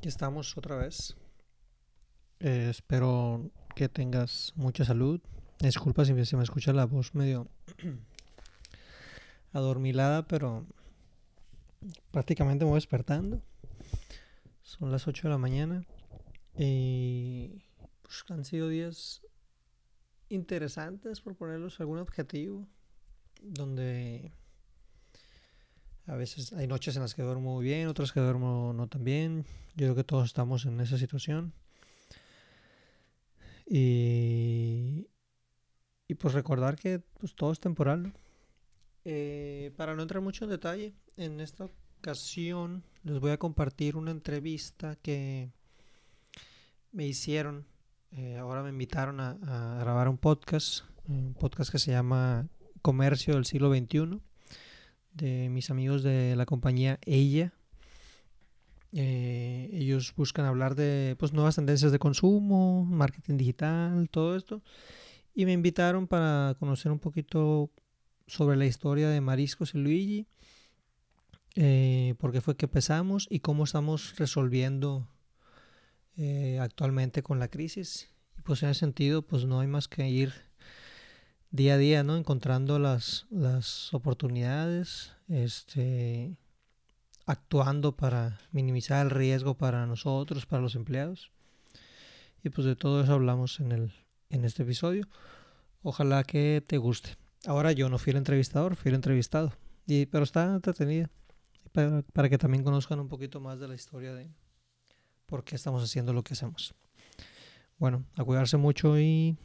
Aquí estamos otra vez. Eh, espero que tengas mucha salud. Disculpa si me escucha la voz medio adormilada, pero prácticamente me voy despertando. Son las 8 de la mañana y pues, han sido días interesantes por ponerlos algún objetivo donde a veces hay noches en las que duermo muy bien, otras que duermo no tan bien. Yo creo que todos estamos en esa situación. Y, y pues recordar que pues, todo es temporal. Eh, para no entrar mucho en detalle, en esta ocasión les voy a compartir una entrevista que me hicieron. Eh, ahora me invitaron a, a, grabar un podcast, un podcast que se llama Comercio del siglo XXI, de mis amigos de la compañía Ella. Eh, ellos buscan hablar de pues, nuevas tendencias de consumo, marketing digital, todo esto. Y me invitaron para conocer un poquito sobre la historia de Mariscos y Luigi, eh, por qué fue que empezamos y cómo estamos resolviendo eh, actualmente con la crisis. Y pues en ese sentido, pues no hay más que ir día a día, ¿no? Encontrando las, las oportunidades, este, actuando para minimizar el riesgo para nosotros, para los empleados. Y pues de todo eso hablamos en, el, en este episodio. Ojalá que te guste. Ahora yo no fui el entrevistador, fui el entrevistado. Y, pero está entretenida. Para, para que también conozcan un poquito más de la historia de por qué estamos haciendo lo que hacemos. Bueno, a cuidarse mucho y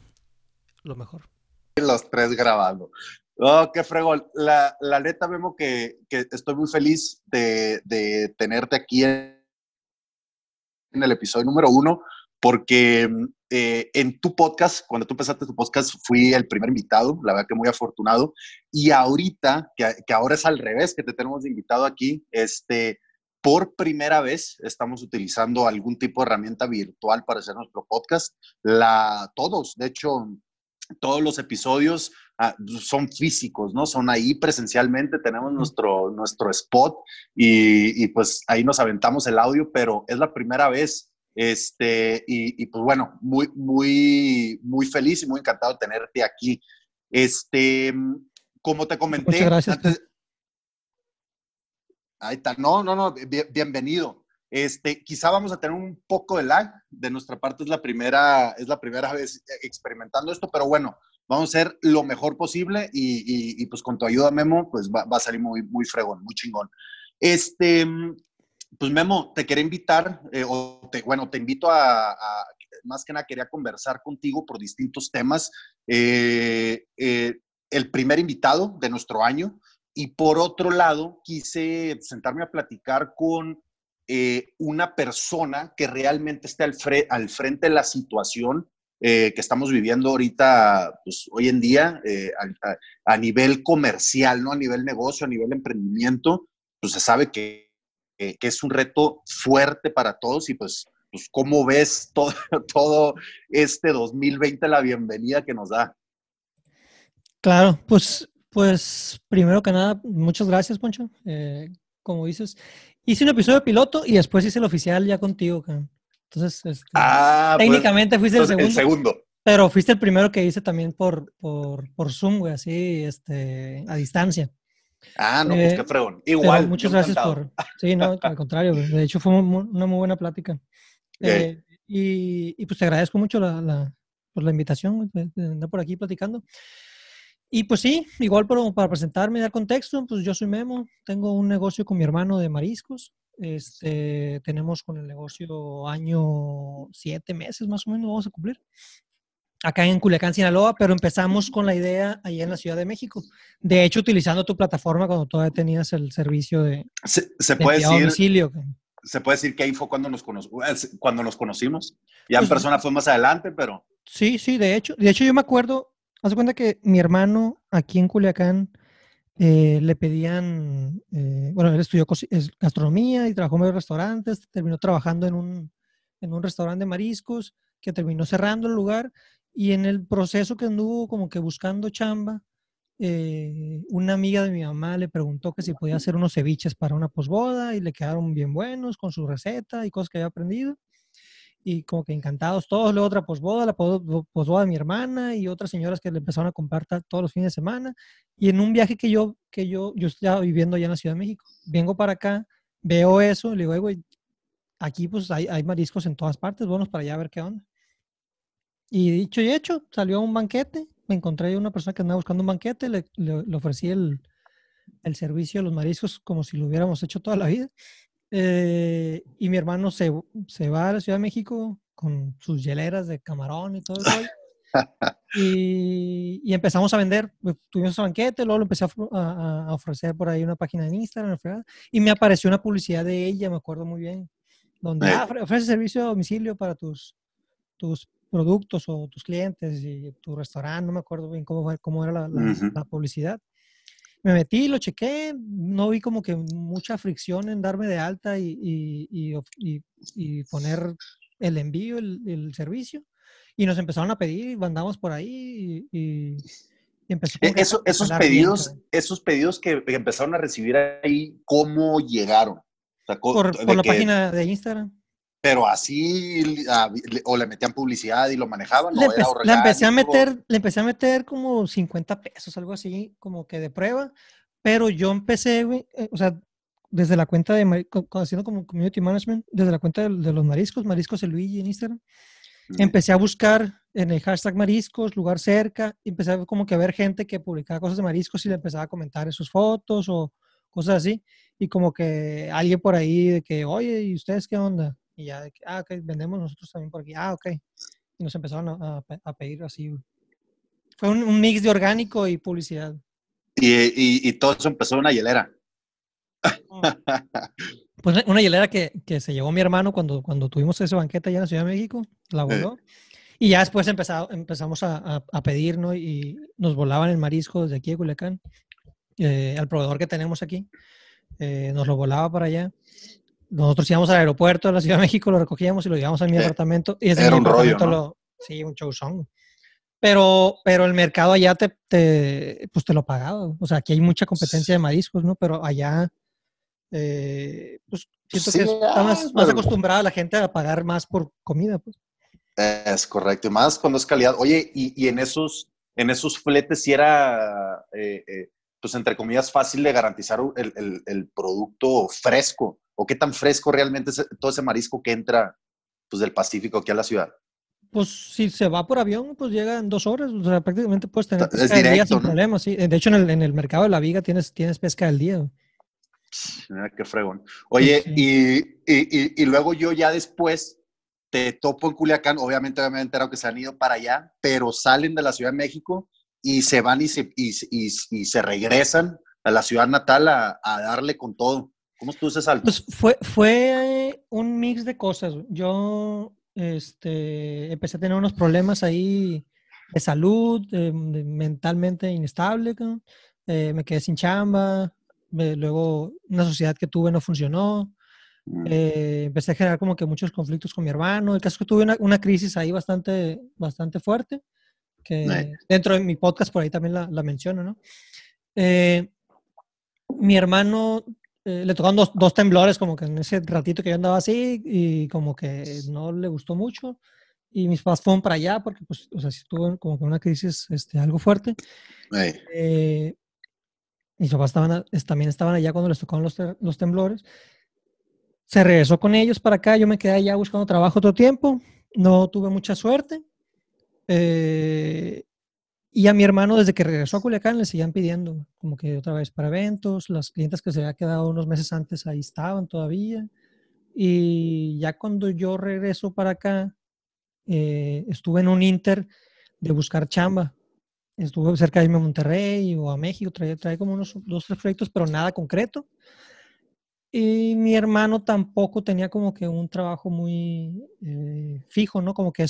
lo mejor. Los tres grabando. Oh, qué fregón. La, la neta, Memo, que, que estoy muy feliz de, de tenerte aquí en, en, el episodio número uno, porque eh, en tu podcast, cuando tú empezaste tu podcast, fui el primer invitado, la verdad que muy afortunado. Y ahorita, que, que ahora es al revés, que te tenemos invitado aquí, este, por primera vez estamos utilizando algún tipo de herramienta virtual para hacer nuestro podcast. La, todos, de hecho, todos los episodios ah, son físicos, ¿no? Son ahí presencialmente, tenemos nuestro, nuestro spot y, y, pues ahí nos aventamos el audio, pero es la primera vez. Este, y, y, pues bueno, muy, muy, muy feliz y muy encantado de tenerte aquí. Este, como te comenté. Muchas gracias. Antes, ahí está, no, no, no, bien, bienvenido. Este, quizá vamos a tener un poco de lag. De nuestra parte es la primera, es la primera vez experimentando esto, pero bueno, vamos a hacer lo mejor posible y, y, pues con tu ayuda, Memo, pues va, a salir muy, muy fregón, muy chingón. Este, pues Memo, te quería invitar, eh, o te, bueno, te invito a, a, más que nada quería conversar contigo por distintos temas. Eh, eh, el primer invitado de nuestro año y por otro lado, quise sentarme a platicar con eh, una persona que realmente esté al, fre al frente de la situación eh, que estamos viviendo ahorita, pues hoy en día, eh, a, a, nivel comercial, ¿no? A nivel negocio, a nivel emprendimiento, pues se sabe que, que, que es un reto fuerte para todos y pues, pues ¿cómo ves todo, todo este 2020, la bienvenida que nos da? Claro, pues, pues primero que nada, muchas gracias, Poncho. Eh, como dices, hice un episodio piloto y después hice el oficial ya contigo, cara. Entonces, este, ah, técnicamente pues, fuiste el segundo, el segundo. Pero fuiste el primero que hice también por, por, por Zoom, güey, así, este, a distancia. Ah, no, pues eh, qué fregón. Igual. Muchas gracias por. Sí, no, al contrario, güey. De hecho, fue una muy buena plática. Eh, y, y, pues te agradezco mucho la, la, por la invitación, de andar por aquí platicando. Y pues sí, igual para, para presentarme y dar contexto, pues yo soy Memo, tengo un negocio con mi hermano de mariscos. Este, tenemos con el negocio año siete meses más o menos, vamos a cumplir. Acá en Culiacán, Sinaloa, pero empezamos con la idea allá en la Ciudad de México. De hecho, utilizando tu plataforma cuando todavía tenías el servicio de, se, se de puede decir, domicilio. Se puede decir que ahí fue cuando nos, cuando nos conocimos. Ya pues, en persona fue más adelante, pero... Sí, sí, de hecho. De hecho, yo me acuerdo, Haz cuenta que mi hermano aquí en Culiacán eh, le pedían, eh, bueno, él estudió gastronomía y trabajó en varios restaurantes, terminó trabajando en un, en un restaurante de mariscos que terminó cerrando el lugar y en el proceso que anduvo como que buscando chamba, eh, una amiga de mi mamá le preguntó que si podía hacer unos ceviches para una posboda y le quedaron bien buenos con su receta y cosas que había aprendido. Y como que encantados todos. Luego otra posboda, la posboda de mi hermana y otras señoras que le empezaron a comprar todos los fines de semana. Y en un viaje que yo, que yo, yo estaba viviendo allá en la Ciudad de México, vengo para acá, veo eso, y le digo, güey, aquí pues hay, hay mariscos en todas partes, vamos para allá a ver qué onda. Y dicho y hecho, salió a un banquete me encontré una persona que andaba buscando un banquete, le, le, ofrecí el, el, servicio de los mariscos como si lo hubiéramos hecho toda la vida. Eh, y mi hermano se, se, va a la Ciudad de México con sus hieleras de camarón y todo eso. y, y, empezamos a vender, pues, tuvimos banquete, luego lo empecé a, a, ofrecer por ahí una página de Instagram, y me apareció una publicidad de ella, me acuerdo muy bien, donde ah, ofrece servicio a domicilio para tus, tus productos o tus clientes y tu restaurante, no me acuerdo bien cómo, cómo era la, publicidad. Me metí, lo chequé, no vi como que mucha fricción en darme de alta y, y, y, poner el envío, el, servicio. Y nos empezaron a pedir mandamos por ahí y, empezó e, Eso, esos pedidos, esos pedidos que empezaron a recibir ahí, ¿cómo llegaron? por, por la página de Instagram pero así o le metían publicidad y lo manejaban. Le, empecé a meter, le empecé a meter como 50 pesos, algo así, como que de prueba, pero yo empecé, eh, o sea, desde la cuenta de, haciendo como community management, desde la cuenta de, los mariscos, mariscos el Luigi en Instagram, empecé a buscar en el hashtag mariscos, lugar cerca, y empecé como que a ver gente que publicaba cosas de mariscos y le empezaba a comentar sus fotos o cosas así, y como que alguien por ahí de que, oye, ¿y ustedes qué onda? Y ya, ah, ok, vendemos nosotros también por aquí. Ah, ok. Y nos empezaron a, a, pedir así. Fue un, mix de orgánico y publicidad. Y, y, y todo eso empezó en una hielera. Mm. Pues una hielera que, que, se llevó mi hermano cuando, cuando tuvimos ese banquete allá en la Ciudad de México, la voló. Y ya después empezado, empezamos a, a, pedir, ¿no? Y nos volaban el marisco desde aquí de Culiacán, eh, al proveedor que tenemos aquí. Eh, nos lo volaba para allá nosotros íbamos al aeropuerto de la Ciudad de México, lo recogíamos y lo llevamos a mi apartamento. Y Era un rollo, lo, sí, un show song. Pero, pero el mercado allá te, te, pues te lo pagaba. O sea, aquí hay mucha competencia de mariscos, ¿no? Pero allá, eh, pues siento que está más, más, acostumbrada la gente a pagar más por comida, pues. Es correcto, y más cuando es calidad. Oye, y, y en esos en esos fletes si era, eh, eh, pues entre comillas, fácil de garantizar el, el, el producto fresco o qué tan fresco realmente es todo ese marisco que entra pues, del Pacífico aquí a la ciudad? Pues si se va por avión, pues llega en dos horas. O sea, prácticamente puedes tener pesca del día sin problema. Sí. De hecho, en el, en el, mercado de la viga tienes, tienes pesca del día. Mira, qué fregón. Oye, y, y, y, luego yo ya después te topo en Culiacán. Obviamente, me he enterado que se han ido para allá, pero salen de la Ciudad de México y se van y se, y, se regresan a la ciudad natal a, a darle con todo. ¿Cómo estuvo ese salto? Pues fue, fue un mix de cosas. Yo este, empecé a tener unos problemas ahí de salud, mentalmente inestable, eh, me quedé sin chamba, luego una sociedad que tuve no funcionó, mm. eh, empecé a generar como que muchos conflictos con mi hermano, el caso es que tuve una, una crisis ahí bastante, bastante fuerte, que dentro de mi podcast por ahí también la, la menciono, ¿no? Eh, mi hermano eh, le tocaron dos, dos, temblores como que en ese ratito que yo andaba así y como que no le gustó mucho. Y mis papás fueron para allá porque, pues, o sea, sí tuvo como que una crisis este, algo fuerte. Eh, mis papás estaban, también estaban allá cuando les tocaron los, los temblores. Se regresó con ellos para acá. Yo me quedé allá buscando trabajo todo tiempo. No tuve mucha suerte. Eh, y a mi hermano, desde que regresó a Culiacán, le seguían pidiendo, como que otra vez para eventos. Las clientes que se había quedado unos meses antes ahí estaban todavía. Y ya cuando yo regreso para acá, eh, estuve en un inter de buscar chamba. Estuve cerca de irme a Monterrey o a México, trae, trae como unos dos, tres proyectos, pero nada concreto. Y mi hermano tampoco tenía como que un trabajo muy eh, fijo, ¿no? Como que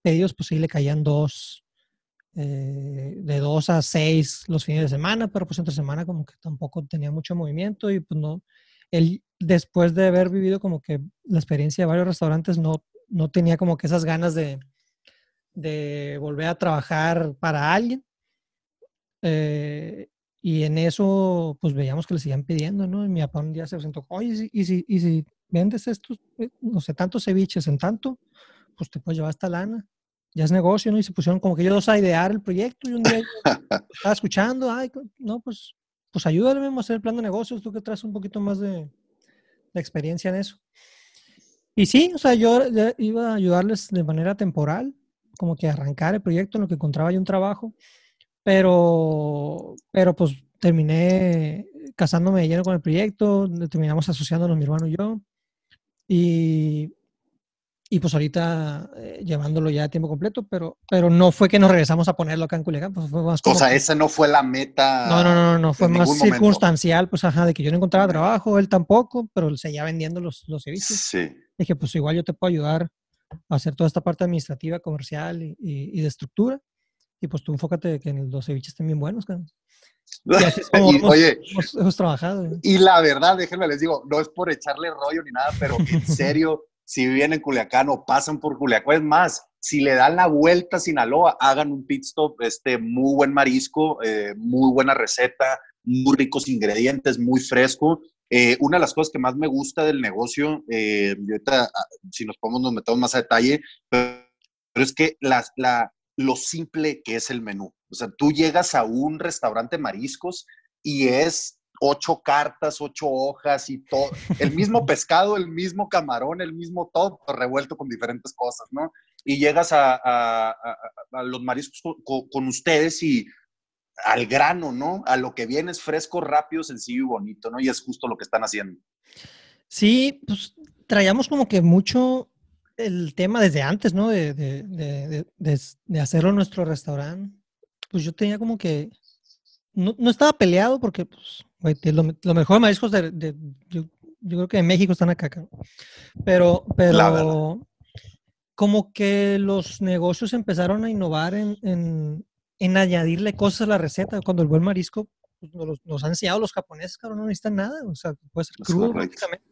esos pedidos, pues sí le caían dos, eh, de dos a seis los fines de semana, pero pues entre semana como que tampoco tenía mucho movimiento y pues no, él después de haber vivido como que la experiencia de varios restaurantes no, no tenía como que esas ganas de, de volver a trabajar para alguien. Eh, y en eso, pues veíamos que le seguían pidiendo, ¿no? Y mi papá un día se presentó, oye, ¿y si, y si vendes estos, eh, no sé, tantos ceviches en tanto, pues te puedes llevar esta lana. Ya es negocio, ¿no? Y se pusieron como que ellos dos a idear el proyecto y un día estaba escuchando, ay, no, pues, pues ayúdame a hacer el plan de negocios, tú que traes un poquito más de, de experiencia en eso. Y sí, o sea, yo iba a ayudarles de manera temporal, como que arrancar el proyecto en lo que encontraba yo un trabajo, pero, pero pues terminé casándome de lleno con el proyecto, terminamos asociándonos mi hermano y yo, y, y pues ahorita eh, llevándolo ya a tiempo completo, pero, pero no fue que nos regresamos a ponerlo acá en Culiacán, pues fue más O sea, esa no fue la meta. No, no, no, no, fue más circunstancial, pues ajá, de que yo no encontraba trabajo, él tampoco, pero él seguía vendiendo los, los servicios. Sí. Dije, pues igual yo te puedo ayudar a hacer toda esta parte administrativa, comercial y, y, de estructura. Y pues tú enfócate de que los ceviches estén bien buenos, Y así es como hemos, oye, hemos, trabajado. Y la verdad, déjenme les digo, no es por echarle rollo ni nada, pero en serio, si viven en Culiacán o pasan por Culiacán. Es más, si le dan la vuelta a Sinaloa, hagan un pit stop, este, muy buen marisco, eh, muy buena receta, muy ricos ingredientes, muy fresco. Eh, una de las cosas que más me gusta del negocio, eh, ahorita, ah, si nos podemos, nos metemos más a detalle, pero, es que la, la, lo simple que es el menú. O sea, tú llegas a un restaurante mariscos y es ocho cartas, ocho hojas y todo. El mismo pescado, el mismo camarón, el mismo todo, revuelto con diferentes cosas, ¿no? Y llegas a, los mariscos con, ustedes y al grano, ¿no? A lo que viene es fresco, rápido, sencillo y bonito, ¿no? Y es justo lo que están haciendo. Sí, pues traíamos como que mucho el tema desde antes, ¿no? De, de hacerlo en nuestro restaurante. Pues yo tenía como que no, no, estaba peleado porque pues, lo, lo, mejor de mariscos de, yo, yo, creo que en México están acá. Pero, pero como que los negocios empezaron a innovar en, en, en, añadirle cosas a la receta. Cuando el buen marisco pues, nos, nos, han enseñado los japoneses, claro, no necesitan nada. O sea, puede ser crudo prácticamente.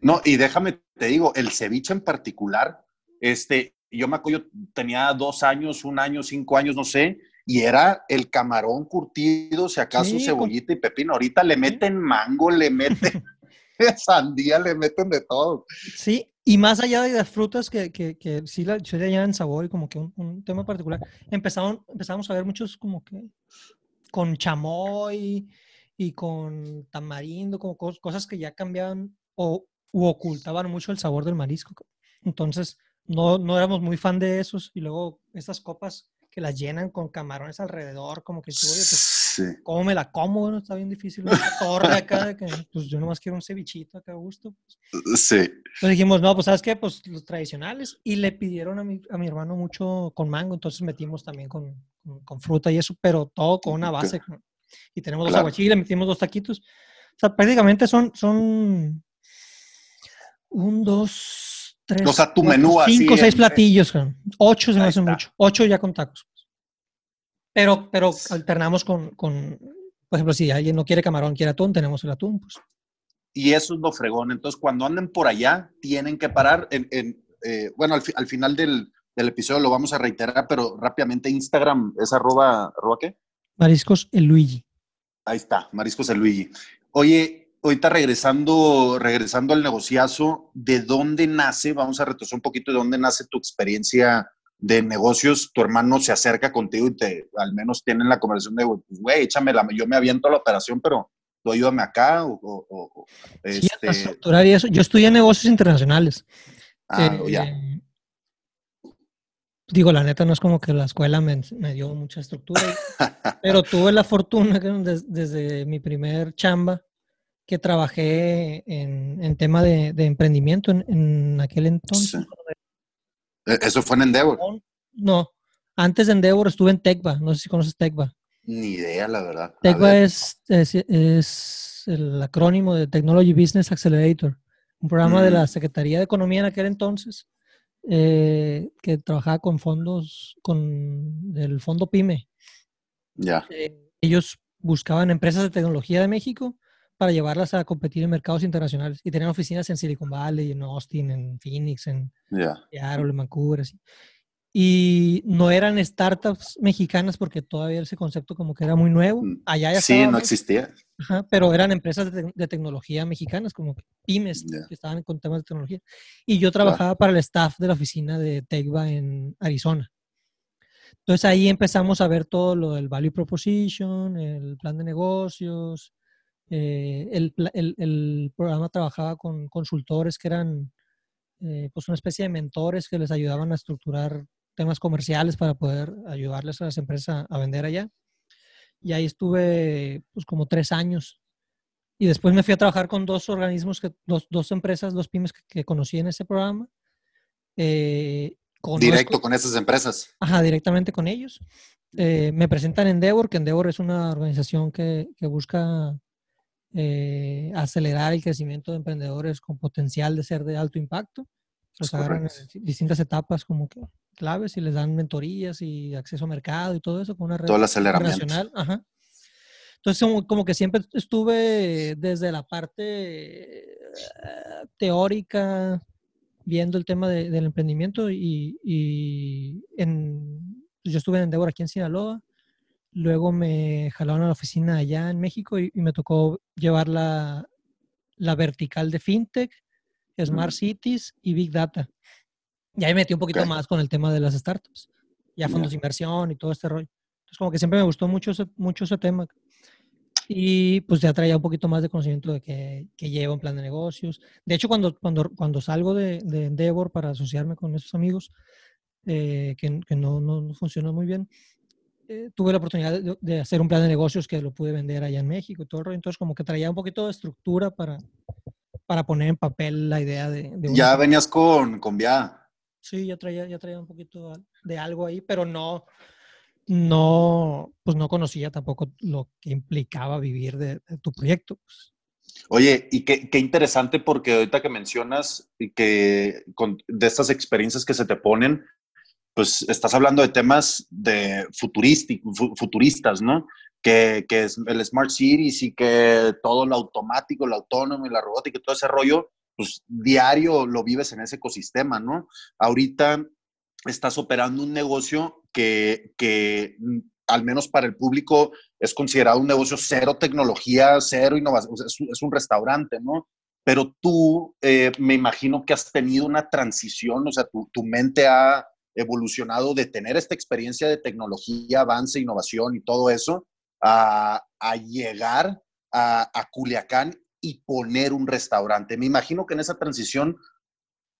No, y déjame, te digo, el ceviche en particular, este, yo me acuerdo, tenía dos años, un año, cinco años, no sé, y era el camarón curtido, si acaso cebollita y pepino. Ahorita le meten mango, le meten sandía, le meten de todo. Sí, y más allá de las frutas que, que, que sí, la, sí le añaden sabor y como que un, tema particular, empezamos, empezamos a ver muchos como que con chamoy y con tamarindo, como cosas que ya cambiaban o u ocultaban mucho el sabor del marisco. Entonces, no, no éramos muy fan de esos y luego estas copas que las llenan con camarones alrededor, como que oye, pues, ¿cómo me la como? Bueno, está bien difícil esa torre acá, de que, pues yo nomás quiero un cevichito acá a gusto. Pues. Sí. Entonces dijimos, no, pues ¿sabes qué? Pues los tradicionales. Y le pidieron a mi, a mi hermano mucho con mango, entonces metimos también con, con, fruta y eso, pero todo con una base. Y tenemos dos aguachiles, le metimos dos taquitos. O sea, prácticamente son, son un, dos, o sea, tu menú así. Cinco seis platillos, ocho se me hace mucho. Ocho ya con tacos. Pero, pero alternamos con, con, por ejemplo, si alguien no quiere camarón, quiere atún, tenemos el atún, pues. Y eso es lo fregón. Entonces, cuando anden por allá, tienen que parar. En, eh, bueno, al, final del, del, episodio lo vamos a reiterar, pero rápidamente Instagram es arroba, arroba qué? Mariscos el Luigi. Ahí está, Mariscos el Luigi. Oye, ahorita regresando, regresando al negociazo, ¿de dónde nace? Vamos a retroceder un poquito, ¿de dónde nace tu experiencia de negocios? Tu hermano se acerca contigo y te, al menos tienen la conversación de, pues, güey, échame la, yo me aviento a la operación, pero tú ayúdame acá. O, o, sí, este... eso. Yo estudié negocios internacionales. Ah, ya. Eh, digo, la neta no es como que la escuela me, me dio mucha estructura, pero tuve la fortuna que desde, desde mi primer chamba que trabajé en, en tema de, de emprendimiento en, en, aquel entonces. E, ¿Eso fue en Endeavor? No, antes de Endeavor estuve en Tecva, no sé si conoces Tecva. Ni idea, la verdad. Tecva es, es, es, el acrónimo de Technology Business Accelerator, un programa de la mm. Secretaría de Economía en aquel entonces, eh, que trabajaba con fondos, con el fondo PYME. Ya. Eh, ellos buscaban empresas de tecnología de México para llevarlas a competir en mercados internacionales. Y tenían oficinas en Silicon Valley, en Austin, en Phoenix, en Seattle, en Vancouver. Así. y no eran startups mexicanas porque todavía ese concepto como que era muy nuevo. Mm, Allá ya Sí, estaba, no existía. ajá, pero eran empresas de, tec- de tecnología mexicanas, como pymes que estaban con temas de tecnología. Y yo trabajaba para el staff de la oficina de Tecva en Arizona. Entonces ahí empezamos a ver todo lo del value proposition, el plan de negocios. Eh, el, el- el programa trabajaba con consultores que eran eh, pues una especie de mentores que les ayudaban a estructurar temas comerciales para poder ayudarles a las empresas a, vender allá. Y ahí estuve pues como tres años. Y después me fui a trabajar con dos organismos, que, dos, dos empresas, dos pymes que, que conocí en ese programa. Eh, conozco- Directo con esas empresas. Ajá, directamente con ellos. Eh, me presentan Endeavor, que Endeavor es una organización que, que busca eh, acelerar el crecimiento de emprendedores con potencial de ser de alto impacto. Los Es agarran en distintas etapas como que claves y les dan mentorías y acceso a mercado y todo eso con una red Todo el aceleramiento. internacional. Ajá. Entonces, como, como que siempre estuve desde la parte eh, teórica, viendo el tema de- del emprendimiento y, y en, yo estuve en Endeavor aquí en Sinaloa, luego me jalaron a la oficina allá en México y, y me tocó llevar la, la vertical de FinTech, Smart Mm. Cities y Big Data. Y ahí metí un poquito Ok. más con el tema de las startups, ya fondos de inversión y todo este rollo. Entonces, como que siempre me gustó mucho ese, mucho ese tema. Y pues ya traía un poquito más de conocimiento de que, que lleva un plan de negocios. De hecho, cuando, cuando, cuando salgo de, de Endeavor para asociarme con esos amigos, eh, que, que no, no, no funcionó muy bien, eh, tuve la oportunidad de, de hacer un plan de negocios que lo pude vender allá en México y todo el rollo. Entonces, como que traía un poquito de estructura para, para poner en papel la idea de... de una Ya venías con, con Via. Sí, ya traía, ya traía un poquito de algo ahí, pero no, no, pues no conocía tampoco lo que implicaba vivir de, de tu proyecto. pues. Oye, y qué, qué interesante porque ahorita que mencionas y que con, de estas experiencias que se te ponen, pues estás hablando de temas de futuristas, ¿no? Que, que es el Smart Cities y que todo lo automático, lo autónomo y la robótica y todo ese rollo, pues diario lo vives en ese ecosistema, ¿no? Ahorita estás operando un negocio que, que mm, al menos para el público es considerado un negocio cero tecnología, cero innovación, es un restaurante, ¿no? Pero tú, eh, me imagino que has tenido una transición, o sea, tu, tu mente ha evolucionado de tener esta experiencia de tecnología, avance, innovación y todo eso, a, a llegar a, a Culiacán y poner un restaurante. Me imagino que en esa transición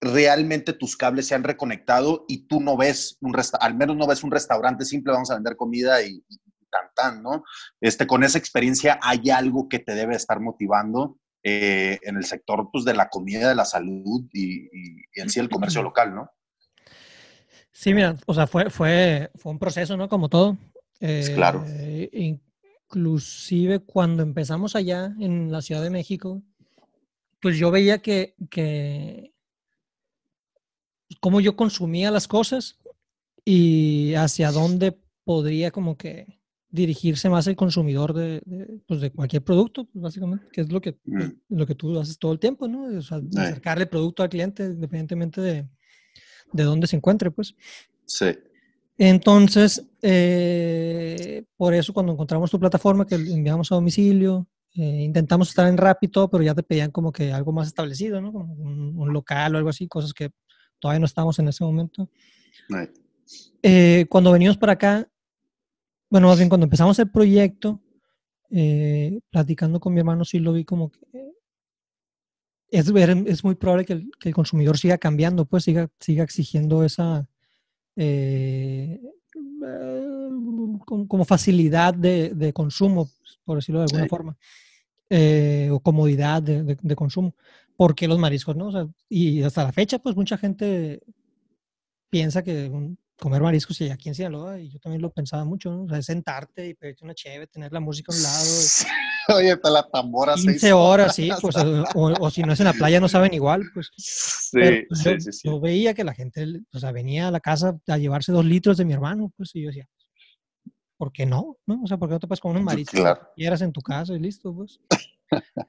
realmente tus cables se han reconectado y tú no ves un restaurante, al menos no ves un restaurante simple, vamos a vender comida y, y tan tan, ¿no? Este, con esa experiencia hay algo que te debe estar motivando eh, en el sector pues, de la comida, de la salud y, y- y en sí el comercio local, ¿no? Sí, mira, o sea, fue, fue, fue un proceso, ¿no? Como todo. claro. Eh, Inclusive cuando empezamos allá en la Ciudad de México, pues yo veía que, que cómo yo consumía las cosas y hacia dónde podría como que dirigirse más el consumidor de, de, pues de cualquier producto, pues básicamente, que es lo que, Mm. lo que tú haces todo el tiempo, ¿no? O sea, acercarle el producto al cliente independientemente de, de dónde se encuentre, pues. Sí. Entonces, eh, por eso cuando encontramos tu plataforma que enviamos a domicilio, eh, intentamos estar en Rápido, pero ya te pedían como que algo más establecido, ¿no? Un, un local o algo así, cosas que todavía no estamos en ese momento. Eh, cuando venimos para acá, bueno, más bien cuando empezamos el proyecto, eh, platicando con mi hermano, sí lo vi como que es, es muy probable que el, que el consumidor siga cambiando, pues siga, siga exigiendo esa eh, como, facilidad de, de consumo, por decirlo de alguna Sí. forma, eh, o comodidad de, de- de consumo. ¿Por qué los mariscos, no? O sea, y hasta la fecha, pues mucha gente piensa que un- comer mariscos y aquí en Sinaloa, y yo también lo pensaba mucho, ¿no? O sea, es sentarte y pedirte una cheve, tener la música a un lado, Oye, está la tambora. 15 seis horas, sí, pues, o, o si no es en la playa no saben igual, pues. Sí, Pero, sí, yo, sí, sí. yo veía que la gente, o sea, venía a la casa a llevarse dos litros de mi hermano, pues, y yo decía, ¿por qué no? ¿No? O sea, ¿por qué no te puedes comer un marisco Claro. que quieras en tu casa y listo, pues?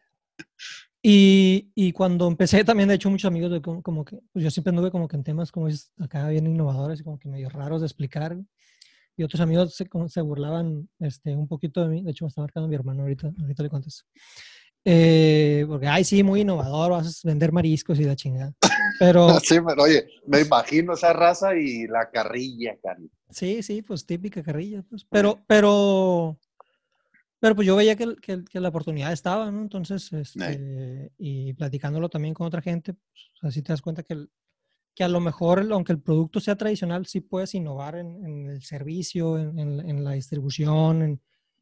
Y, y, cuando empecé también, de hecho, muchos amigos, de como, que, pues yo siempre anduve como que en temas como es acá bien innovadores y como que medio raros de explicar. Y otros amigos se, se burlaban este, un poquito de mí. De hecho, me está marcando mi hermano ahorita, ahorita le contesto. Eh, porque, ay, sí, muy innovador, vas a vender mariscos y la chingada. Pero... sí, pero oye, me imagino esa raza y la carrilla, Cari. Sí, sí, pues típica carrilla. Pues. Pero, pero pero pues yo veía que, que, la oportunidad estaba, ¿no? Entonces, este, y platicándolo también con otra gente, pues, así te das cuenta que, que a lo mejor, aunque el producto sea tradicional, sí puedes innovar en, el servicio, en, en, la distribución,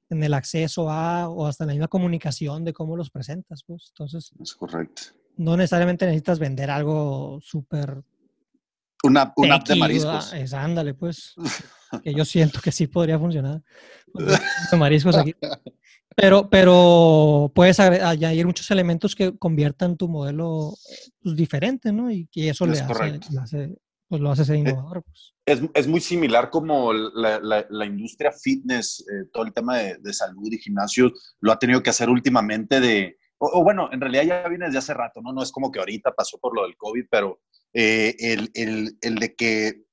en, el acceso a, o hasta en la misma comunicación de cómo los presentas, pues. Entonces, es correcto. No necesariamente necesitas vender algo súper una, una app de mariscos. Es, ándale, pues. que yo siento que sí podría funcionar. De mariscos aquí. Pero, pero puedes añadir muchos elementos que conviertan tu modelo pues, diferente, ¿no? Y que eso le hace, pues lo hace ser eh, innovador. Pues. Es, es, muy similar como la, la, industria fitness, eh, todo el tema de, de, salud y gimnasio lo ha tenido que hacer últimamente de, o, bueno, en realidad ya viene desde hace rato, ¿no? No es como que ahorita pasó por lo del COVID, pero eh, el, el, el, de que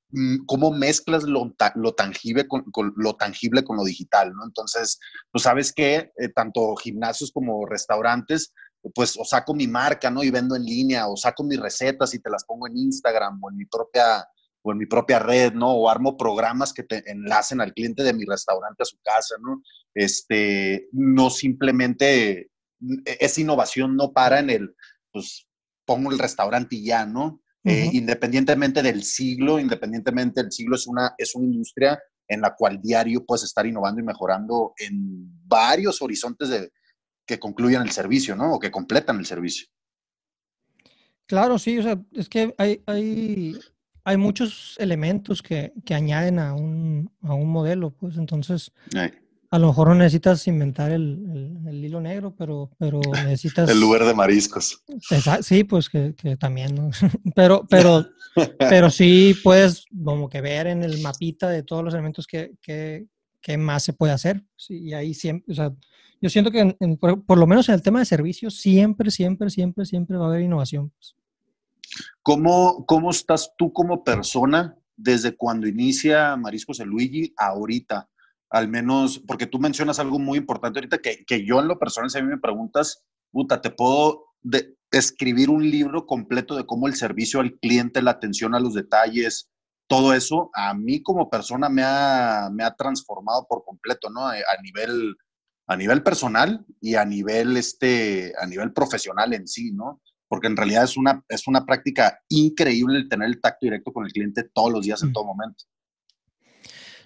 cómo mezclas lo, lo tangible con, lo tangible con lo digital, ¿no? Entonces, pues sabes que eh, tanto gimnasios como restaurantes, pues o saco mi marca, ¿no? Y vendo en línea, o saco mis recetas y te las pongo en Instagram o en mi propia o en mi propia red, ¿no? O armo programas que te enlacen al cliente de mi restaurante a su casa, ¿no? Este, no simplemente, e-, esa innovación no para en el, pues pongo el restaurante y ya, ¿no? Eh, independientemente del siglo, independientemente del siglo, es una, es una industria en la cual diario puedes estar innovando y mejorando en varios horizontes de, que concluyan el servicio, ¿no? O que completan el servicio. Claro, sí, o sea, es que hay, hay, hay muchos elementos que, que añaden a un, a un, modelo, pues entonces a lo mejor no necesitas inventar el, el, hilo negro, pero, pero necesitas... el lugar de mariscos. Sí, pues que, que también, ¿no? pero, pero, pero sí puedes como que ver en el mapita de todos los elementos que, que, que más se puede hacer. Sí, y ahí siempre, o sea, yo siento que por, por, lo menos en el tema de servicios siempre, siempre, siempre, siempre va a haber innovación. Pues. ¿Cómo, ¿Cómo estás tú como persona desde cuando inicia Mariscos el Luigi ahorita? Al menos, porque tú mencionas algo muy importante ahorita que, que yo en lo personal, si a mí me preguntas, puta, te puedo escribir un libro completo de cómo el servicio al cliente, la atención a los detalles, todo eso, a mí como persona me ha, me ha transformado por completo, ¿no? A, nivel, a nivel personal y a nivel, este, a nivel profesional en sí, ¿no? Porque en realidad es una, es una práctica increíble el tener el tacto directo con el cliente todos los días, en mm. todo momento.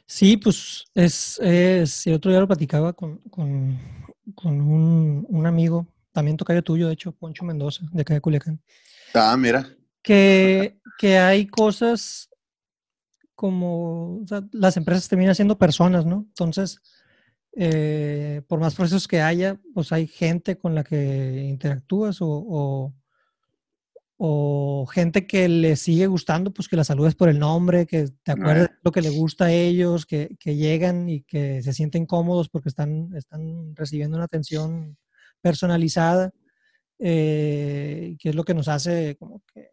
Sí, pues es, es, el otro día lo platicaba con, con, con un, un, amigo, también tocayo tuyo, de hecho, Poncho Mendoza, de acá de Culiacán. Ah, mira. Que, que hay cosas como, o sea, las empresas terminan siendo personas, ¿no? Entonces, eh, por más procesos que haya, pues hay gente con la que interactúas o, o o gente que le sigue gustando, pues que la saludes por el nombre, que te acuerdes de lo que le gusta a ellos, que, que, llegan y que se sienten cómodos porque están, están recibiendo una atención personalizada, eh, que es lo que nos hace como que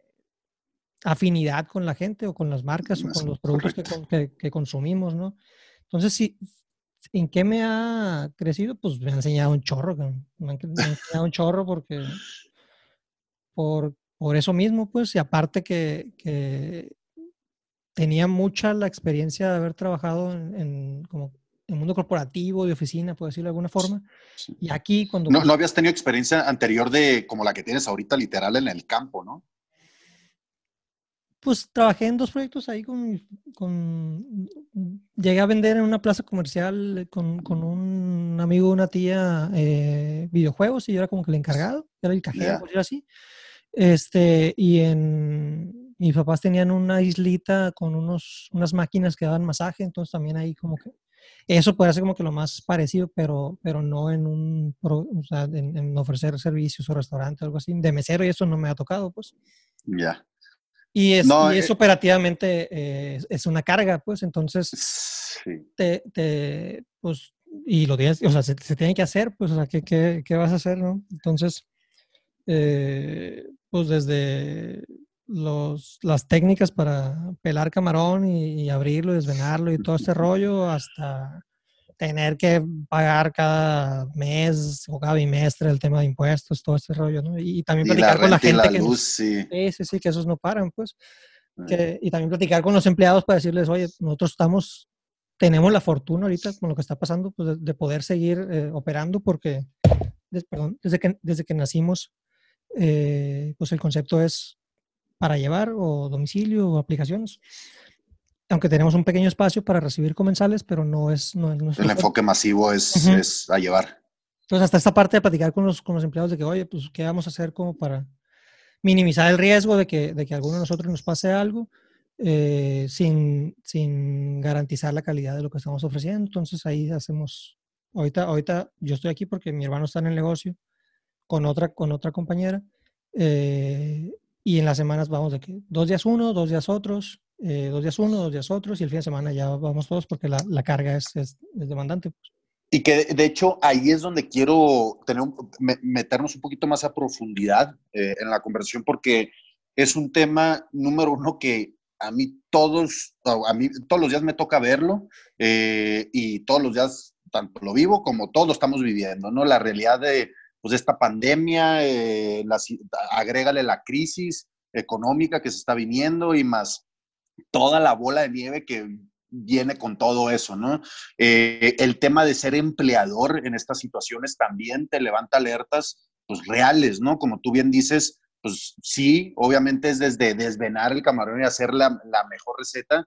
afinidad con la gente o con las marcas o con los productos que, que, consumimos, ¿no? Entonces, sí, ¿en qué me ha crecido? Pues me ha enseñado un chorro, me ha enseñado un chorro porque, por, por eso mismo, pues, y aparte que, tenía mucha la experiencia de haber trabajado en, como el mundo corporativo, de oficina, por decirlo de alguna forma. Y aquí cuando... No, no habías tenido experiencia anterior de como la que tienes ahorita literal en el campo, ¿no? Pues trabajé en dos proyectos ahí con, con llegué a vender en una plaza comercial con, con un amigo, una tía, eh, videojuegos y yo era como que el encargado, era el cajero, por decirlo así. Este, y en mis papás tenían una islita con unos, unas máquinas que daban masaje, entonces también ahí como que eso puede ser como que lo más parecido, pero, pero no en un, o sea, en, ofrecer servicios o restaurantes o algo así. De mesero y eso no me ha tocado, pues. Ya. Y, es, y es eh operativamente eh, es una carga, pues, entonces sí. te, te, pues, y lo tienes, o sea, se, se, tiene que hacer, pues, o sea, ¿qué, qué, qué vas a hacer, no? Entonces, eh, pues desde los, las técnicas para pelar camarón y, abrirlo y desvenarlo y todo este rollo hasta tener que pagar cada mes o cada bimestre el tema de impuestos, todo este rollo, ¿no? Y, también platicar con la gente. que sí. sí, sí, que esos no paran, pues. Que, y también platicar con los empleados para decirles, oye, nosotros estamos, tenemos la fortuna ahorita con lo que está pasando, pues de, poder seguir eh, operando porque, perdón, desde que, desde que nacimos, eh, pues el concepto es para llevar o domicilio o aplicaciones. Aunque tenemos un pequeño espacio para recibir comensales, pero no es... No, el enfoque masivo es, es, a llevar. Entonces, hasta esta parte de platicar con los, con los empleados de que, oye, pues, ¿qué vamos a hacer como para minimizar el riesgo de que, de que alguno de nosotros nos pase algo eh, sin, sin garantizar la calidad de lo que estamos ofreciendo? Entonces, ahí hacemos... Ahorita, ahorita yo estoy aquí porque mi hermano está en el negocio con otra, con otra compañera. Eh, y en las semanas vamos de que dos días uno, dos días otros, eh, dos días uno, dos días otros, y el fin de semana ya vamos todos porque la, la carga es, es, demandante. Pues. Y que de hecho ahí es donde quiero tener meternos un poquito más a profundidad eh, en la conversación porque es un tema número uno que a mí todos, a mí todos los días me toca verlo y todos los días tanto lo vivo como todos lo estamos viviendo, ¿no? La realidad de, pues esta pandemia, eh, agrégale la crisis económica que se está viniendo y más toda la bola de nieve que viene con todo eso, ¿no? Eh, el tema de ser empleador en estas situaciones también te levanta alertas, pues reales, ¿no? Como tú bien dices, pues sí, obviamente es desde desvenar el camarón y hacer la, la mejor receta,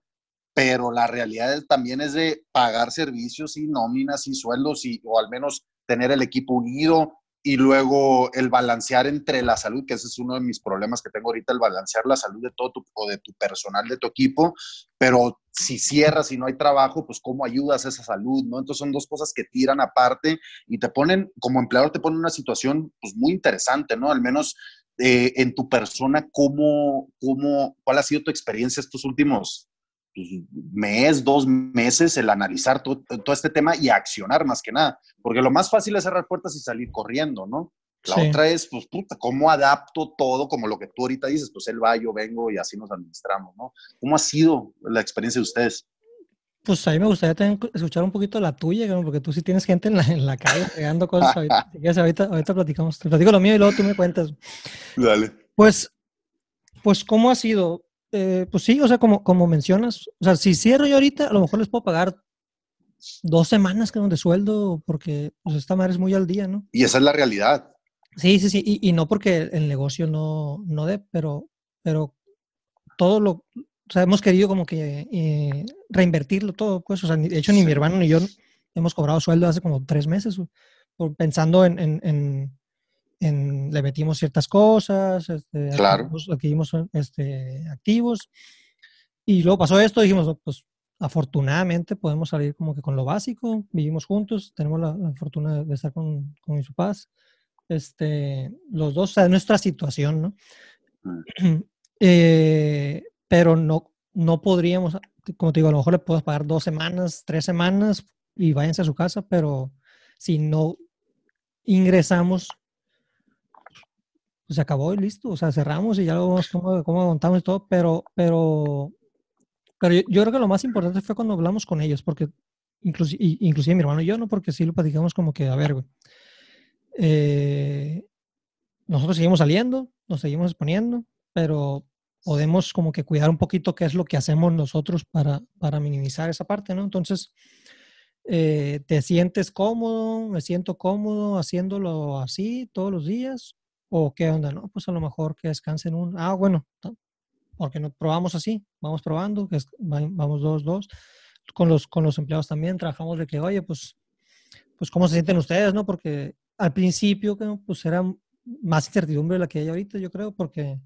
pero la realidad también es de pagar servicios y nóminas y sueldos y, o al menos tener el equipo unido, y luego el balancear entre la salud, que ese es uno de mis problemas que tengo ahorita, el balancear la salud de todo tu, o de tu personal, de tu equipo, pero si cierras y no hay trabajo, pues cómo ayudas a esa salud, ¿no? Entonces son dos cosas que tiran aparte y te ponen, como empleador, te ponen una situación pues muy interesante, ¿no? Al menos eh, en tu persona, ¿cómo, cómo, ¿cuál ha sido tu experiencia estos últimos pues, mes, dos meses el analizar todo, este tema y accionar más que nada. Porque lo más fácil es cerrar puertas y salir corriendo, ¿no? La otra es, pues, puta, ¿cómo adapto todo como lo que tú ahorita dices? Pues él va, yo vengo y así nos administramos, ¿no? ¿Cómo ha sido la experiencia de ustedes? Pues a mí me gustaría escuchar un poquito la tuya, porque tú sí tienes gente en la, en la calle pegando cosas. ahorita, ahorita, ahorita platicamos. Te platico lo mío y luego tú me cuentas. Dale. Pues, pues, ¿cómo ha sido? Eh, pues sí, o sea, como, como mencionas, o sea, si cierro yo ahorita, a lo mejor les puedo pagar dos semanas que de sueldo, porque pues esta madre es muy al día, ¿no? Y esa es la realidad. Sí, sí, sí, y, no porque el negocio no, no dé, pero, pero todo lo, o sea, hemos querido como que eh, reinvertirlo todo, pues, o sea, de hecho ni mi hermano ni yo hemos cobrado sueldo hace como tres meses, pensando en, le metimos ciertas cosas, este, claro. adquirimos, este, activos. Y luego pasó esto, dijimos, pues afortunadamente podemos salir como que con lo básico, vivimos juntos, tenemos la, fortuna de estar con, con mis papás, este, los dos, o sea, nuestra situación, ¿no? Mm. Eh, pero no, no podríamos, como te digo, a lo mejor le puedo pagar dos semanas, tres semanas y váyanse a su casa, pero si no ingresamos pues se acabó y listo, o sea, cerramos y ya lo vemos cómo, cómo aguantamos y todo, pero, pero, pero yo, creo que lo más importante fue cuando hablamos con ellos, porque inclusive, inclusive mi hermano y yo, ¿no? Porque sí lo platicamos como que, a ver, güey, eh, nosotros seguimos saliendo, nos seguimos exponiendo, pero podemos como que cuidar un poquito qué es lo que hacemos nosotros para, para minimizar esa parte, ¿no? Entonces, eh, ¿te sientes cómodo? ¿Me siento cómodo haciéndolo así todos los días? ¿O qué onda? No, pues a lo mejor que descansen un... Ah, bueno, porque no probamos así, vamos probando, que vamos dos, dos. Con los, con los empleados también trabajamos de que, oye, pues, pues cómo se sienten ustedes, ¿no? Porque al principio, pues era más incertidumbre la que hay ahorita, yo creo, porque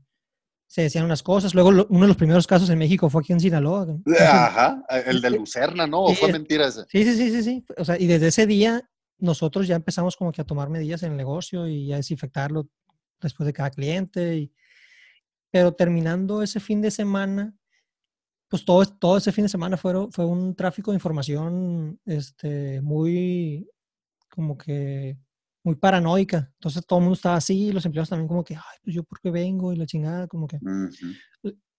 se decían unas cosas. Luego, uno de los primeros casos en México fue aquí en Sinaloa. Ajá, el de Lucerna, ¿no? ¿O fue mentira ese? Sí, sí, sí, sí, sí. O sea, y desde ese día nosotros ya empezamos como que a tomar medidas en el negocio y a desinfectarlo después de cada cliente. Y, pero terminando ese fin de semana, pues todo, todo ese fin de semana fue, fue un tráfico de información este, muy como que muy paranoica. Entonces todo el mundo estaba así, los empleados también como que, ay, pues yo por qué vengo y la chingada, como que.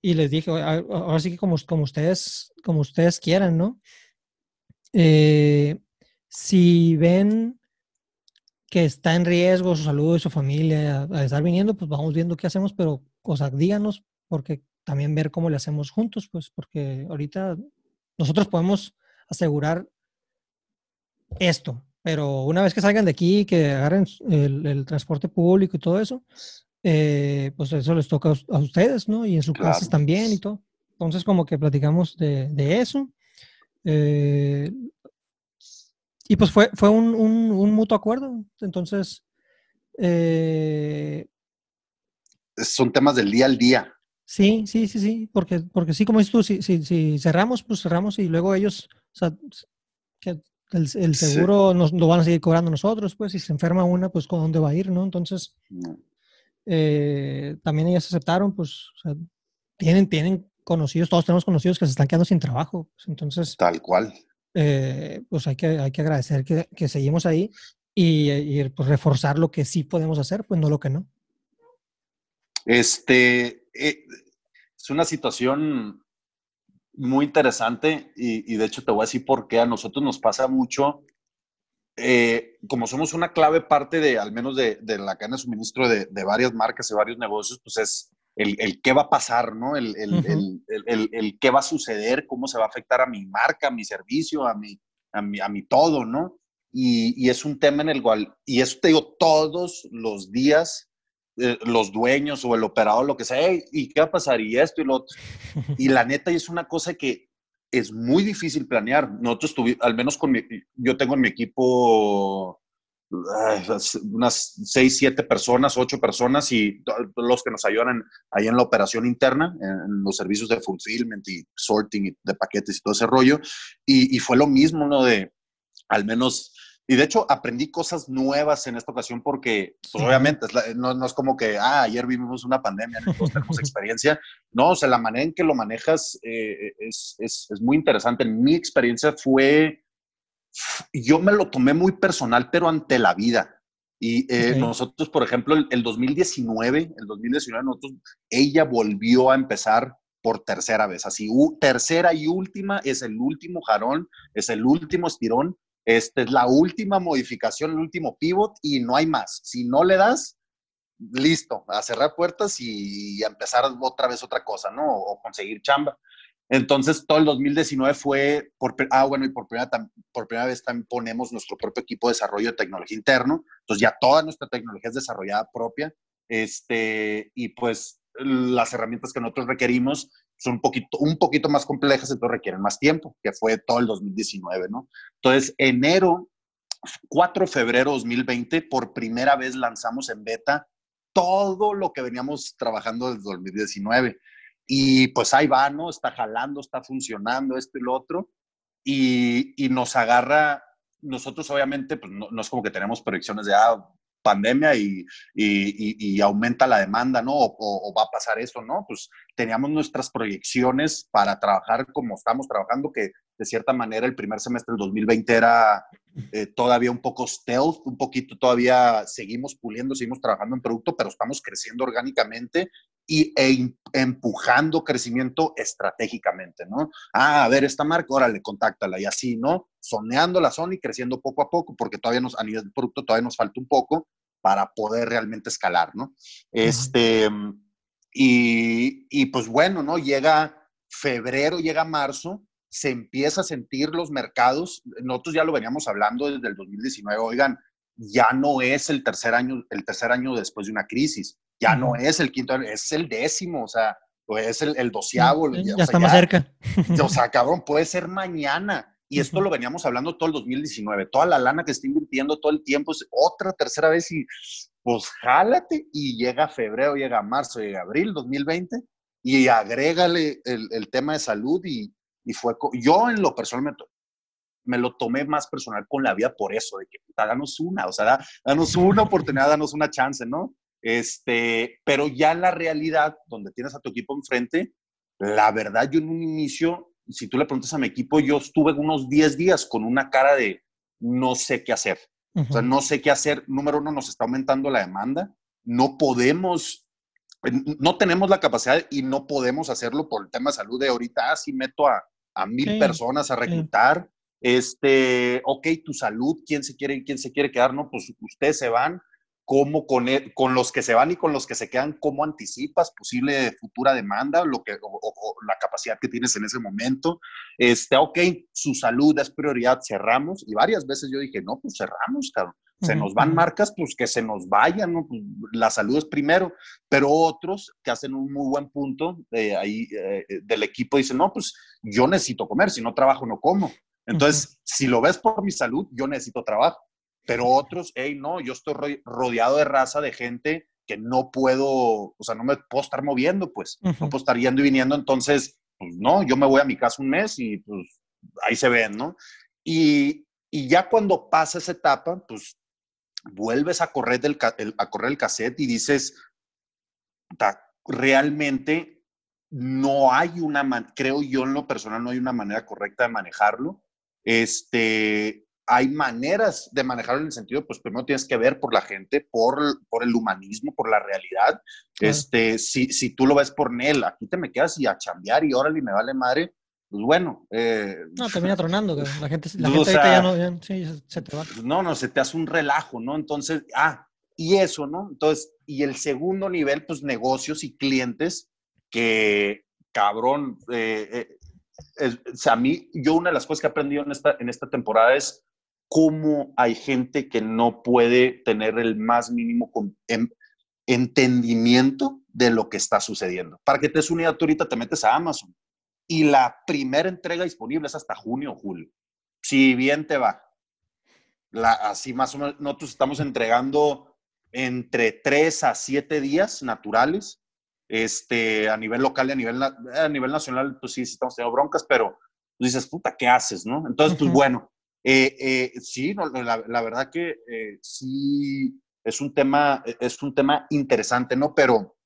Y les dije, ahora sí que como, como, ustedes, como ustedes quieran, ¿no? Eh, si ven que está en riesgo su salud y su familia a, estar viniendo, pues vamos viendo qué hacemos, pero, o sea, díganos, porque también ver cómo le hacemos juntos, pues, porque ahorita nosotros podemos asegurar esto, pero una vez que salgan de aquí, que agarren el, transporte público y todo eso, eh, pues eso les toca a, ustedes, ¿no? Y en sus clases también y todo. Entonces, como que platicamos de, eso. Eh, y pues fue, fue un, un, mutuo acuerdo. Entonces. Eh, Son temas del día al día. Sí, sí, sí, sí. Porque, porque sí, como dices tú, si, si, si cerramos, pues cerramos y luego ellos. O sea, que el, seguro nos lo van a seguir cobrando nosotros, pues. Si se enferma una, pues con dónde va a ir, ¿no? Entonces. Eh, también ellas aceptaron, pues. O sea, tienen, tienen conocidos, todos tenemos conocidos que se están quedando sin trabajo. Pues, entonces. Tal cual. Eh, pues hay que, hay que agradecer que, que seguimos ahí y, pues reforzar lo que sí podemos hacer, pues no lo que no. Este, eh, es una situación muy interesante y, de hecho te voy a decir por qué a nosotros nos pasa mucho, eh, como somos una clave parte de, al menos de, de la cadena de suministro de, de, varias marcas y varios negocios, pues es el, qué va a pasar, ¿no? El, el, qué va a suceder, cómo se va a afectar a mi marca, a mi servicio, a mi, a mi, a mi todo, ¿no? Y, y, es un tema en el cual, y eso te digo, todos los días, eh, los dueños o el operador, lo que sea, ¿y qué va a pasar? Y esto y lo otro. Y la neta es una cosa que es muy difícil planear. Nosotros tuvimos, al menos con mi, yo tengo en mi equipo unas seis, siete personas, ocho personas y los que nos ayudan ahí en la operación interna, en, los servicios de fulfillment y sorting de paquetes y todo ese rollo. Y, fue lo mismo, ¿no? De al menos, y de hecho aprendí cosas nuevas en esta ocasión porque, pues obviamente, no, es como que, ah, ayer vivimos una pandemia, todos tenemos experiencia. No, o sea, la manera en que lo manejas eh, es, es, es muy interesante. En mi experiencia fue yo me lo tomé muy personal, pero ante la vida. Y eh, nosotros, por ejemplo, el, 2019, el 2019, nosotros, ella volvió a empezar por tercera vez, así, tercera y última, es el último jarón, es el último estirón, esta es la última modificación, el último pivot y no hay más. Si no le das, listo, a cerrar puertas y, a empezar otra vez otra cosa, ¿no? o conseguir chamba. Entonces, todo el 2019 fue, por, ah, bueno, y por primera, por primera vez también ponemos nuestro propio equipo de desarrollo de tecnología interno. Entonces, ya toda nuestra tecnología es desarrollada propia. Este, y pues las herramientas que nosotros requerimos son un poquito, un poquito más complejas, entonces requieren más tiempo, que fue todo el 2019, ¿no? Entonces, enero, 4 de febrero 2020, por primera vez lanzamos en beta todo lo que veníamos trabajando desde 2019. Y pues ahí va, ¿no? Está jalando, está funcionando, esto y lo otro. Y, y nos agarra, nosotros obviamente, pues no, no, es como que tenemos proyecciones de, ah, pandemia y, y, y aumenta la demanda, ¿no? O, o, va a pasar eso, ¿no? Pues teníamos nuestras proyecciones para trabajar como estamos trabajando, que de cierta manera el primer semestre del 2020 era eh, todavía un poco stealth, un poquito todavía seguimos puliendo, seguimos trabajando en producto, pero estamos creciendo orgánicamente y e empujando crecimiento estratégicamente, ¿no? Ah, a ver, esta marca, órale, contáctala y así, ¿no? Soneando la Sony, creciendo poco a poco, porque todavía nos, a nivel de producto todavía nos falta un poco para poder realmente escalar, ¿no? Este, y, y pues bueno, ¿no? Llega febrero, llega marzo, se empieza a sentir los mercados, nosotros ya lo veníamos hablando desde el 2019, oigan, ya no es el tercer año, el tercer año después de una crisis, ya no es el quinto es el décimo, o sea, es el, el doceavo. Ya, está más cerca. O sea, cabrón, puede ser mañana. Y esto lo veníamos hablando todo el 2019, toda la lana que está invirtiendo todo el tiempo, es otra tercera vez y pues jálate y llega febrero, llega marzo, llega abril 2020 y agrégale el, el tema de salud y, y fue, yo en lo personal me, lo tomé más personal con la vida por eso, de que danos una, o sea, danos una oportunidad, danos una chance, ¿no? Este, pero ya la realidad, donde tienes a tu equipo enfrente, la verdad, yo en un inicio, si tú le preguntas a mi equipo, yo estuve unos 10 días con una cara de no sé qué hacer. O sea, no sé qué hacer. Número uno, nos está aumentando la demanda. No podemos, no tenemos la capacidad y no podemos hacerlo por el tema de salud de ahorita. Ah, meto a, a mil personas a reclutar. Este, ok, tu salud, ¿quién se quiere quién se quiere quedar? No, pues ustedes se van cómo con, e, con los que se van y con los que se quedan, cómo anticipas posible futura demanda, lo que, o, la capacidad que tienes en ese momento. Este, ok, su salud es prioridad, cerramos. Y varias veces yo dije, no, pues cerramos, cabrón. Se nos van marcas, pues que se nos vayan, ¿no? Pues, la salud es primero. Pero otros que hacen un muy buen punto eh, ahí eh, del equipo dicen, no, pues yo necesito comer, si no trabajo no como. Entonces, si lo ves por mi salud, yo necesito trabajo pero otros, hey, no, yo estoy rodeado de raza de gente que no puedo, o sea, no me puedo estar moviendo, pues, no puedo estar yendo y viniendo, entonces, pues no, yo me voy a mi casa un mes y pues ahí se ven, ¿no? Y, y ya cuando pasa esa etapa, pues vuelves a correr, del, a correr el cassette y dices, realmente no hay una, creo yo en lo personal, no hay una manera correcta de manejarlo. Este, hay maneras de manejarlo en el sentido, pues primero tienes que ver por la gente, por, por el humanismo, por la realidad. Este, si, si tú lo ves por Nel, aquí te me quedas y a chambear y órale, me vale madre, pues bueno. Eh, no, termina tronando, la gente, la gente ya no, sí, se te va. No, no, se te hace un relajo, ¿no? Entonces, ah, y eso, ¿no? Entonces, y el segundo nivel, pues negocios y clientes que, cabrón, eh, eh, o sea, a mí, yo una de las cosas que he aprendido en esta, en esta temporada es cómo hay gente que no puede tener el más mínimo entendimiento de lo que está sucediendo. Para que te des una idea, tú ahorita te metes a Amazon y la primera entrega disponible es hasta junio o julio. Si bien te va. así más o menos, nosotros estamos entregando entre 3 a 7 días naturales. Este, a nivel local y a nivel, a nivel nacional, pues sí, estamos teniendo broncas, pero dices, puta, ¿qué haces, no? Entonces, pues bueno, eh, eh, sí, la, verdad que eh, sí es un tema, es un tema interesante, ¿no? Pero,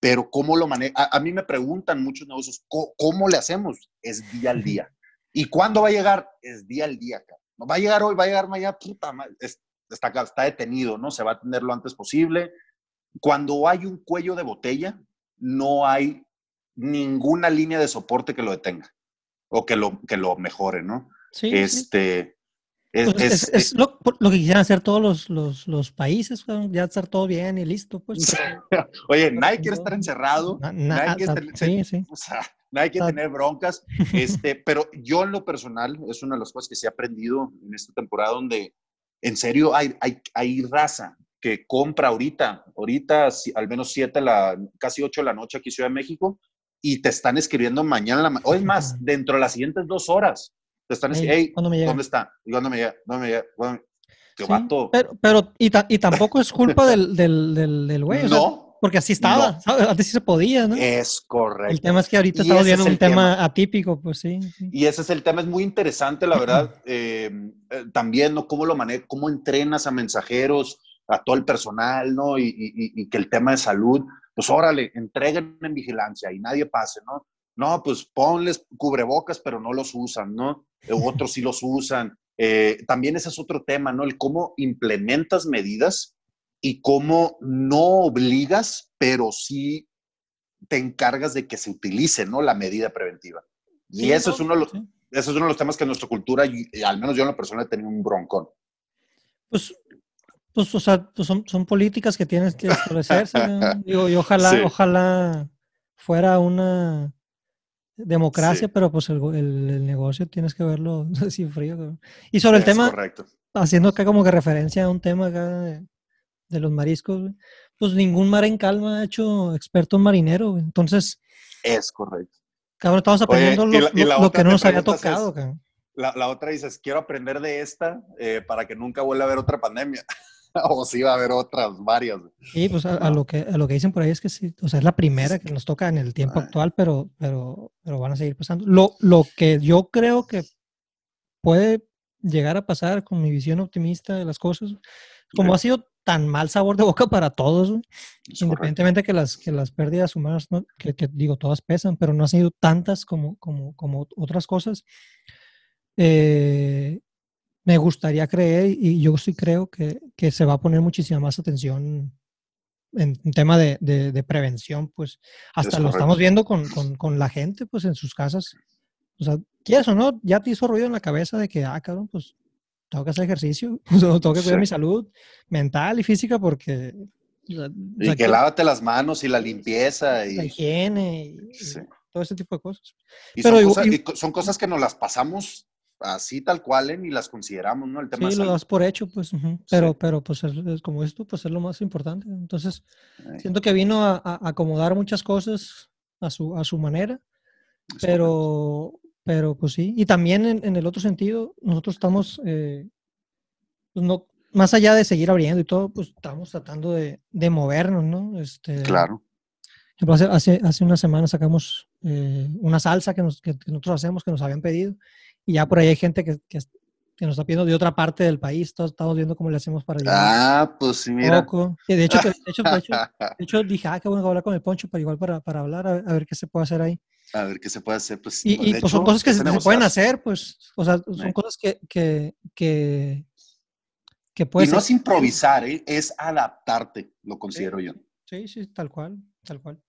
pero ¿cómo lo maneja? A, mí me preguntan muchos negocios, ¿cómo, le hacemos? Es día al día. ¿Y cuándo va a llegar? Es día al día, No va a llegar hoy, va a llegar mañana, puta está, está detenido, ¿no? Se va a tener lo antes posible. Cuando hay un cuello de botella, no hay ninguna línea de soporte que lo detenga o que lo, que lo mejore, ¿no? Este, pues Es, lo, que quisieran hacer todos los, los, los, países, ya estar todo bien y listo. Pues. Oye, nadie quiere estar encerrado, nadie quiere, tener, broncas, este, pero yo en lo personal, es una de las cosas que sí he aprendido en esta temporada donde en serio hay, hay, hay raza que compra ahorita, ahorita al menos siete, la, casi ocho de la noche aquí en Ciudad de México, y te están escribiendo mañana, o es más, dentro de las siguientes dos horas te están diciendo, hey, ¿dónde está? ¿Y cuándo me llega? ¿Dónde me llega? Qué vato. Pero, pero y, y, tampoco es culpa del, del, del, güey. no. porque así estaba, antes sí se podía, ¿no? Es correcto. El tema es que ahorita estamos viendo un tema, atípico, pues sí, Y ese es el tema, es muy interesante, la verdad. Em, eh, también, ¿no? ¿Cómo lo manejas? ¿Cómo entrenas a mensajeros, a todo el personal, ¿no? Y, y, y, que el tema de salud, pues órale, entreguen en vigilancia y nadie pase, ¿no? No, pues ponles cubrebocas, pero no los usan, ¿no? Otros sí los usan. Eh, también ese es otro tema, ¿no? El cómo implementas medidas y cómo no obligas, pero sí te encargas de que se utilice, ¿no? La medida preventiva. Y eso, es uno de los, es uno de los temas que en nuestra cultura, al menos yo en la persona, he tenido un broncón. Pues pues, o sea, pues son, son, políticas que tienes que establecerse. y ojalá, ojalá fuera una, democracia, pero pues el, el, negocio tienes que verlo así frío. Y sobre el tema, haciendo acá como que referencia a un tema acá de, los mariscos, pues ningún mar en calma ha hecho experto en marinero. Entonces... Es correcto. Cabrón, estamos aprendiendo lo, que no nos había tocado. la, la, otra dices, quiero aprender de esta eh, para que nunca vuelva a haber otra pandemia. o si va a haber otras, varias. Sí, pues a, lo que, a lo que dicen por ahí es que sí, o sea, es la primera que nos toca en el tiempo actual, pero, pero, pero van a seguir pasando. Lo, lo que yo creo que puede llegar a pasar con mi visión optimista de las cosas, como ha sido tan mal sabor de boca para todos, independientemente que las, que las pérdidas humanas, que, que, digo, todas pesan, pero no han sido tantas como, como, como otras cosas. Eh, me gustaría creer y yo sí creo que, que se va a poner muchísima más atención en, tema de, de, prevención, pues hasta lo estamos viendo con, con, con, la gente, pues en sus casas. O sea, ¿quieres o no? Ya te hizo ruido en la cabeza de que, ah, cabrón, pues tengo que hacer ejercicio, tengo que cuidar mi salud mental y física porque... y que, lávate las manos y la limpieza. Y... La higiene y, todo ese tipo de cosas. Y, Pero son, cosas, son cosas que nos las pasamos así tal cual y las consideramos, ¿no? El tema sí, lo das por hecho, pues, pero, pero pues es, como esto, pues es lo más importante. Entonces, siento que vino a, acomodar muchas cosas a su, a su manera, pero, pero pues sí. Y también en, el otro sentido, nosotros estamos, eh, pues no, más allá de seguir abriendo y todo, pues estamos tratando de, de movernos, ¿no? Este, claro. Hace, hace unas semanas sacamos eh, una salsa que, nos, que nosotros hacemos, que nos habían pedido y ya por ahí hay gente que, que, nos está pidiendo de otra parte del país. Todos estamos viendo cómo le hacemos para llegar. Ah, pues sí, mira. De hecho, de, hecho, de, hecho, dije, ah, qué bueno hablar con el Poncho, pero igual para, para hablar, a, ver qué se puede hacer ahí. A ver qué se puede hacer, pues. Y, y pues son cosas que se, pueden hacer, pues. O sea, son cosas que, que, que, que puedes. Y no es improvisar, ¿eh? es adaptarte, lo considero yo. Sí, sí, tal cual, tal cual.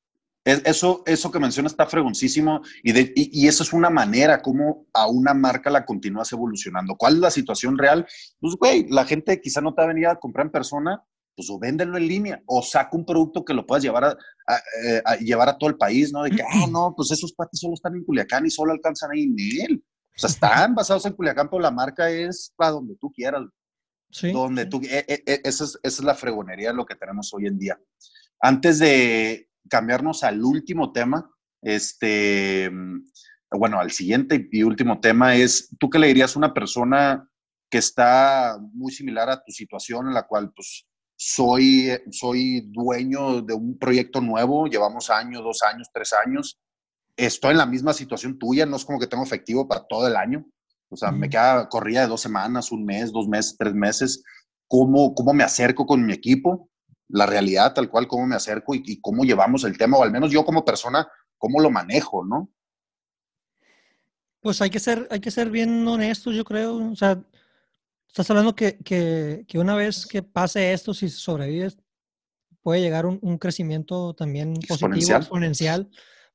Eso, eso que menciona está fregoncísimo y, de, y, eso es una manera como a una marca la continúas evolucionando. ¿Cuál es la situación real? Pues, güey, la gente quizá no te ha venido a comprar en persona, pues o véndelo en línea o saca un producto que lo puedas llevar a, eh, llevar a todo el país, ¿no? De que, ah, no, pues esos patis solo están en Culiacán y solo alcanzan ahí en él. O sea, están basados en Culiacán, pero la marca es para donde tú quieras. Sí. Donde tú, e, e, e, esa, es, esa es la fregonería de lo que tenemos hoy en día. Antes de, cambiarnos al último tema, este, bueno, al siguiente y último tema es, ¿tú qué le dirías a una persona que está muy similar a tu situación en la cual pues soy, soy dueño de un proyecto nuevo, llevamos años, dos años, tres años, estoy en la misma situación tuya, no es como que tengo efectivo para todo el año, o sea, me queda corrida de dos semanas, un mes, dos meses, tres meses, ¿cómo, cómo me acerco con mi equipo? La realidad tal cual, cómo me acerco y, cómo llevamos el tema, o al menos yo como persona, cómo lo manejo, ¿no? Pues hay que ser, hay que ser bien honestos, yo creo. O sea, estás hablando que, que, que una vez que pase esto, si sobrevives, puede llegar un, un crecimiento también positivo, exponencial.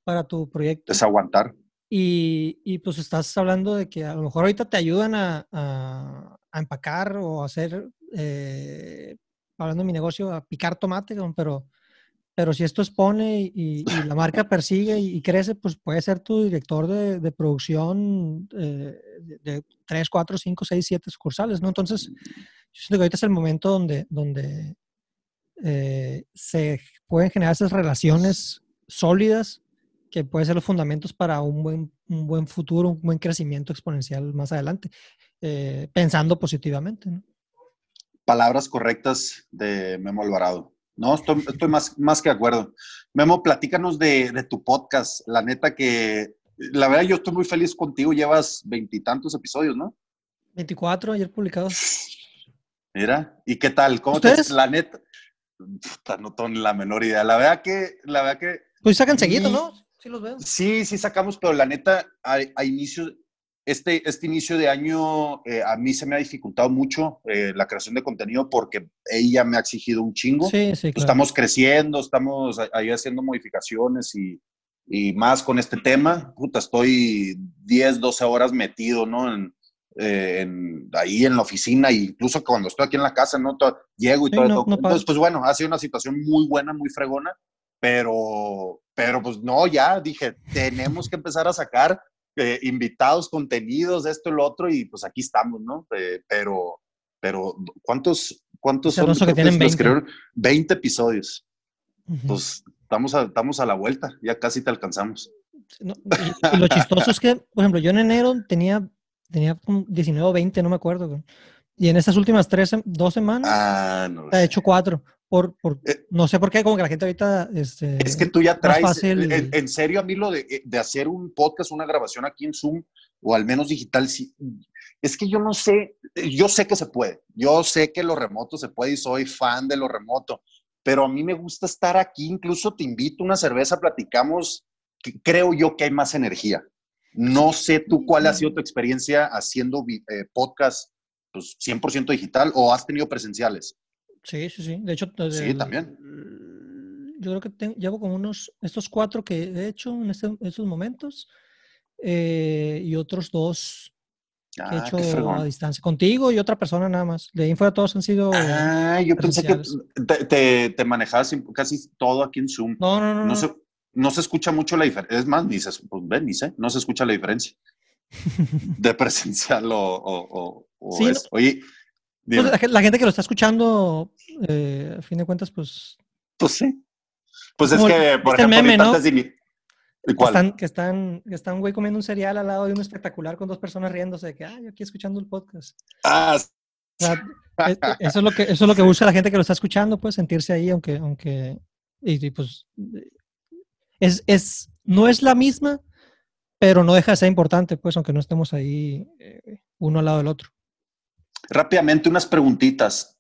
para tu proyecto. Es aguantar. Y, y, pues estás hablando de que a lo mejor ahorita te ayudan a, a, a empacar o hacer eh, hablando de mi negocio, a picar tomate, pero, pero si esto expone y, la marca persigue y, crece, pues puede ser tu director de, producción eh, de, 3, 4, 5, 6, 7 sucursales, ¿no? Entonces, yo siento que ahorita es el momento donde, donde eh, se pueden generar esas relaciones sólidas que pueden ser los fundamentos para un buen, un buen futuro, un buen crecimiento exponencial más adelante, eh, pensando positivamente, ¿no? Palabras correctas de Memo Alvarado. No, estoy, más, más que de acuerdo. Memo, platícanos de, de, tu podcast. La neta que, la verdad, yo estoy muy feliz contigo. Llevas veintitantos episodios, ¿no? Veinticuatro ayer publicados. Mira, ¿y qué tal? ¿Cómo te La neta, no tengo la menor idea. La verdad que, la verdad que. Pues sacan seguido, ¿no? Sí los veo. Sí, sí sacamos, pero la neta, a, a inicio, este, este inicio de año eh, a mí se me ha dificultado mucho eh, la creación de contenido porque ella me ha exigido un chingo. Sí, sí, Estamos creciendo, estamos ahí haciendo modificaciones y, y, más con este tema. Puta, estoy 10, 12 horas metido, ¿no? En, eh, en, ahí en la oficina, incluso cuando estoy aquí en la casa, ¿no? llego y todo. Entonces, pues bueno, ha sido una situación muy buena, muy fregona, pero, pero pues no, ya dije, tenemos que empezar a sacar eh, invitados, contenidos, esto y lo otro, y pues aquí estamos, ¿no? Eh, pero, pero, ¿cuántos, cuántos son? Que tienen 20. 20 episodios. Pues estamos a, estamos a la vuelta, ya casi te alcanzamos. y, lo chistoso es que, por ejemplo, yo en enero tenía, tenía 19 o 20, no me acuerdo. Y en estas últimas tres, dos semanas, ah, no he hecho cuatro. Por, por, eh, no sé por qué, como que la gente ahorita... Este, es que tú ya traes, en, serio, a mí lo de, de, hacer un podcast, una grabación aquí en Zoom, o al menos digital, es que yo no sé, yo sé que se puede, yo sé que lo remoto se puede y soy fan de lo remoto, pero a mí me gusta estar aquí, incluso te invito a una cerveza, platicamos, que creo yo que hay más energía. No sé tú cuál ha sido tu experiencia haciendo eh, podcast pues 100% digital o has tenido presenciales? Sí, sí, sí. De hecho, sí, también. Yo creo que llevo como unos, estos cuatro que he hecho en este, estos momentos eh, y otros dos que he ah, hecho a distancia. Contigo y otra persona nada más. De ahí fuera todos han sido. Ah, yo pensé que te, te, manejabas casi todo aquí en Zoom. No, no, no. No, Se, no se escucha mucho la diferencia. Es más, ni se, pues ven, ni sé, no se escucha la diferencia de presencial o, o, sí, Oye. Pues la, gente que lo está escuchando, eh, a fin de cuentas, pues. Pues sí. Pues es que, por ejemplo, meme, ¿no? Que están, que están, que están, güey, comiendo un cereal al lado de un espectacular con dos personas riéndose de que, ah, yo aquí escuchando el podcast. Ah, eso es lo que, eso es lo que busca la gente que lo está escuchando, pues, sentirse ahí, aunque, aunque, y, pues, es, es, no es la misma, pero no deja de ser importante, pues, aunque no estemos ahí eh, uno al lado del otro. Rápidamente, unas preguntitas.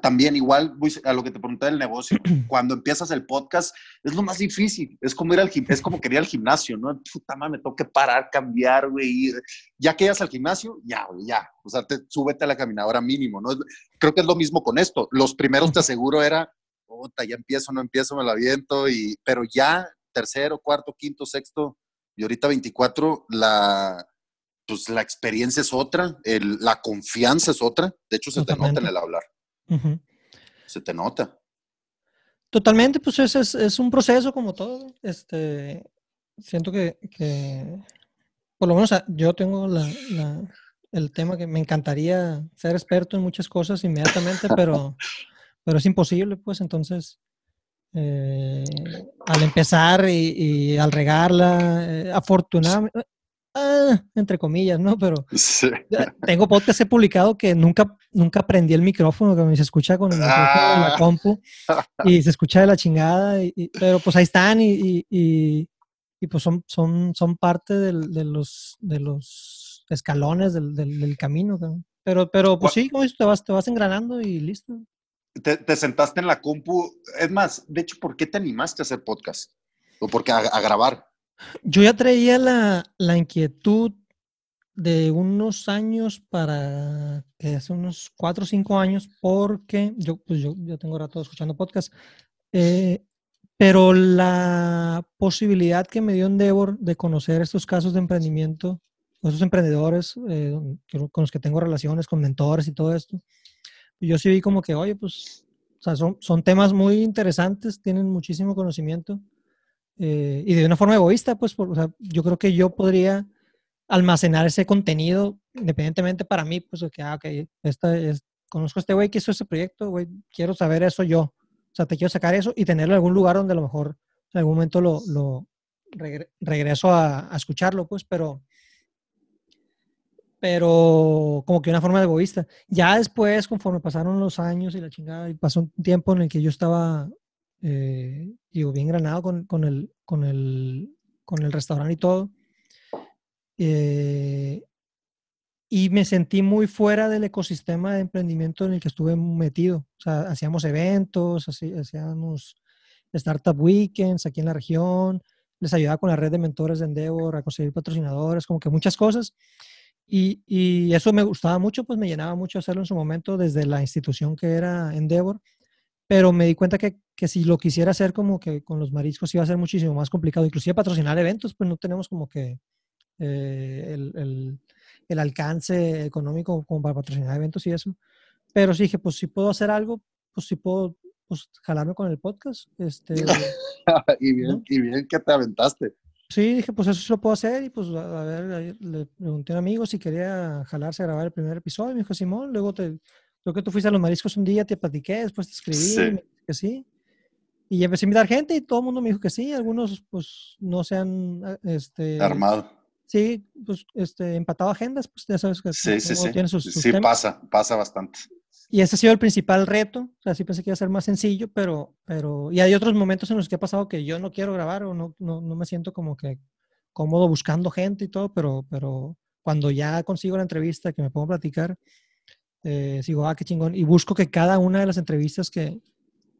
También igual a lo que te pregunté del negocio, cuando empiezas el podcast es lo más difícil, es como ir al es como querer al gimnasio, ¿no? Puta madre, me tengo que parar, cambiar, güey, ya que llegas al gimnasio, ya, güey, ya, o sea, te, súbete a la caminadora mínimo, ¿no? Creo que es lo mismo con esto, los primeros te aseguro era, puta, ya empiezo, no empiezo, me la aviento, y, pero ya tercero, cuarto, quinto, sexto, y ahorita 24, la, pues la experiencia es otra, el, la confianza es otra, de hecho se te nota en el hablar. Se te nota. Totalmente, pues es, es, un proceso como todo. Este, siento que, por lo menos yo tengo la, el tema que me encantaría ser experto en muchas cosas inmediatamente, pero, pero es imposible, pues entonces, eh, al empezar y, al regarla, eh, afortunadamente, ah, entre comillas, ¿no? Pero tengo podcast he publicado que nunca, nunca aprendí el micrófono, que se escucha con el micrófono de la ah. compu y se escucha de la chingada, y, pero pues ahí están y, y, pues son, son, son parte del, de, los, de los escalones del, del, camino. Pero, pero pues sí, te vas, te vas engranando y listo. Te, te, sentaste en la compu. Es más, de hecho, ¿por qué te animaste a hacer podcast? ¿O por qué a grabar? Yo ya traía la, inquietud de unos años para, que hace unos cuatro o cinco años, porque yo, pues yo, yo tengo rato escuchando podcast, eh, pero la posibilidad que me dio Endeavor de conocer estos casos de emprendimiento, esos emprendedores eh, con los que tengo relaciones, con mentores y todo esto, yo sí vi como que, oye, pues, son, son temas muy interesantes, tienen muchísimo conocimiento eh, y de una forma egoísta, pues o sea, yo creo que yo podría almacenar ese contenido independientemente para mí, pues que, ah, ok, esta es, conozco a este güey que hizo ese proyecto, güey, quiero saber eso yo. O sea, te quiero sacar eso y tenerlo en algún lugar donde a lo mejor en algún momento lo, lo regreso a, a, escucharlo, pues, pero, pero como que una forma egoísta. Ya después, conforme pasaron los años y la chingada, y pasó un tiempo en el que yo estaba eh, digo, bien granado con, con, el, con, el, con el restaurante y todo. Eh, y me sentí muy fuera del ecosistema de emprendimiento en el que estuve metido. O sea, hacíamos eventos, hacíamos startup weekends aquí en la región, les ayudaba con la red de mentores de Endeavor a conseguir patrocinadores, como que muchas cosas. Y, y, eso me gustaba mucho, pues me llenaba mucho hacerlo en su momento desde la institución que era Endeavor pero me di cuenta que, que, si lo quisiera hacer como que con los mariscos iba a ser muchísimo más complicado. Inclusive patrocinar eventos, pues no tenemos como que eh, el, el, el, alcance económico como para patrocinar eventos y eso. Pero sí dije, pues si puedo hacer algo, pues si puedo pues, jalarme con el podcast. Este, y, bien, y bien que te aventaste. Sí, dije, pues eso sí lo puedo hacer. Y pues, a ver, le pregunté a un amigo si quería jalarse a grabar el primer episodio. Me dijo, Simón, luego te, Creo que tú fuiste a los mariscos un día, te platiqué, después te escribí, sí. Me que sí. Y empecé a invitar gente y todo el mundo me dijo que sí. Algunos, pues, no se han ah, este, armado. Sí, pues, este, empatado agendas, pues ya sabes que sí, sí, sí. Tiene sus, sí, pasa, pasa bastante. Y ese ha sido el principal reto. O sea, sí pensé que iba a ser más sencillo, pero, pero, y hay otros momentos en los que ha pasado que yo no quiero grabar o no, no, no me siento como que cómodo buscando gente y todo, pero, pero cuando ya consigo la entrevista que me pongo a platicar, eh, sigo, ah, qué chingón. Y busco que cada una de las entrevistas que,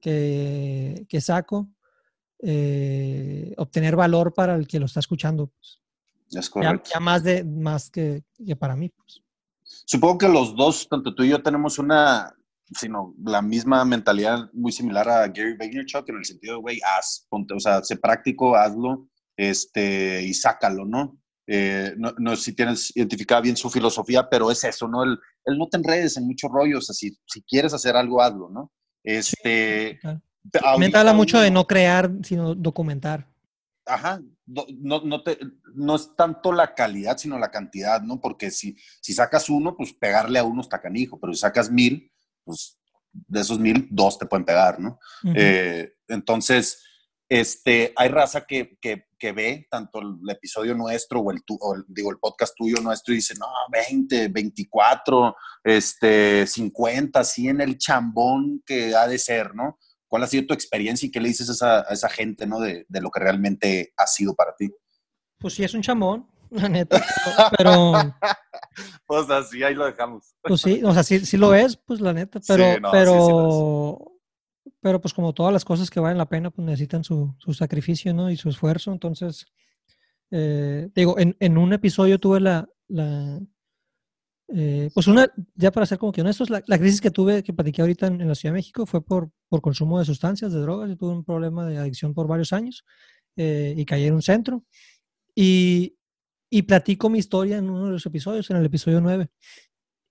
que, que saco, eh, obtener valor para el que lo está escuchando. Pues. Es correcto. Ya, más, de, más que, que, para mí. Pues. Supongo que los dos, tanto tú y yo, tenemos una, sino la misma mentalidad muy similar a Gary Vaynerchuk en el sentido de, güey, haz, ponte, o sea, sé práctico, hazlo, este, y sácalo, ¿no? Eh, no, no, sé si tienes identificada bien su filosofía, pero es eso, ¿no? El, el no te enredes en muchos rollos, así, si quieres hacer algo, hazlo, ¿no? Este... Me habla mucho de no crear, sino documentar. Ajá, no, no, te, no es tanto la calidad, sino la cantidad, ¿no? Porque si, si sacas uno, pues pegarle a uno está canijo, pero si sacas mil, pues de esos mil, dos te pueden pegar, ¿no? Eh, entonces, este, hay raza que, que, que, ve tanto el episodio nuestro o el, tu, o el, digo, el podcast tuyo nuestro y dice, no, 20, 24, este, 50, así en el chambón que ha de ser, ¿no? ¿Cuál ha sido tu experiencia y qué le dices a esa, a esa gente, ¿no? De, de, lo que realmente ha sido para ti. Pues sí, es un chambón, la neta, pero... pues así, ahí lo dejamos. Pues sí, o sea, sí, sí lo es, pues la neta, pero... Sí, no, pero... Sí, pero pues como todas las cosas que valen la pena, pues necesitan su, su sacrificio, ¿no? Y su esfuerzo. Entonces, eh, digo, en, en, un episodio tuve la, la eh, pues una, ya para ser como que honestos, la, la, crisis que tuve, que platiqué ahorita en, en, la Ciudad de México, fue por, por consumo de sustancias, de drogas. Yo tuve un problema de adicción por varios años eh, y caí en un centro. Y, y platico mi historia en uno de los episodios, en el episodio 9.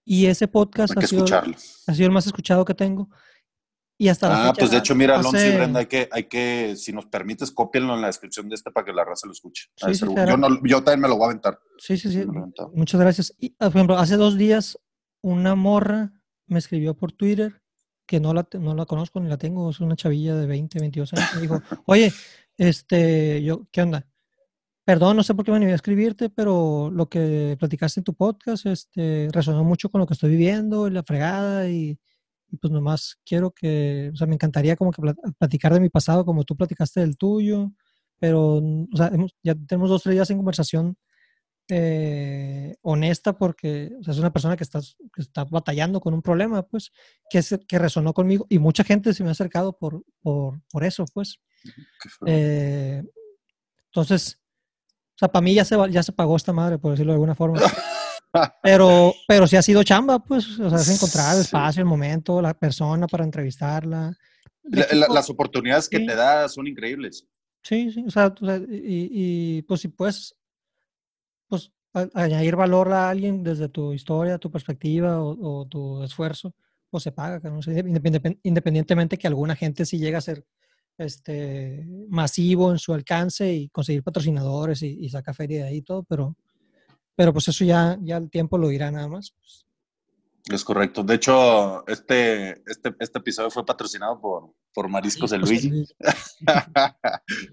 Y ese podcast ha sido, ha sido el más escuchado que tengo. Y hasta ah, fecha, pues de hecho, mira, Alonso y Brenda, hay que, hay que, si nos permites, cópienlo en la descripción de este para que la raza lo escuche. Sí, sí, yo, no, yo, también me lo voy a aventar. Sí, sí, sí. Muchas gracias. Y, ah, por ejemplo, hace dos días una morra me escribió por Twitter, que no la, no la conozco ni la tengo, es una chavilla de 20, 22 años. Me dijo, oye, este, yo, ¿qué onda? Perdón, no sé por qué me venía a escribirte, pero lo que platicaste en tu podcast este, resonó mucho con lo que estoy viviendo, y la fregada, y y pues nomás quiero que, o sea, me encantaría como que platicar de mi pasado como tú platicaste del tuyo, pero, o sea, hemos, ya tenemos dos, tres días en conversación eh, honesta porque o sea, es una persona que está, que está batallando con un problema, pues, que, es, que resonó conmigo y mucha gente se me ha acercado por, por, por eso, pues. Eh, entonces, o sea, para mí ya se, ya se pagó esta madre, por decirlo de alguna forma. Pero, pero si ha sido chamba, pues, o sea, es encontrar el espacio, el momento, la persona para entrevistarla. La, la, las oportunidades que sí. te da son increíbles. Sí, sí, o sea, y, y, pues si puedes, pues añadir valor a alguien desde tu historia, tu perspectiva o, o tu esfuerzo, pues se paga, no independientemente que alguna gente sí llega a ser este, masivo en su alcance y conseguir patrocinadores y, y saca feria de ahí y todo, pero pero pues eso ya, ya el tiempo lo dirá nada más. Pues. Es correcto. De hecho, este, este, este episodio fue patrocinado por, por Mariscos de Luigi.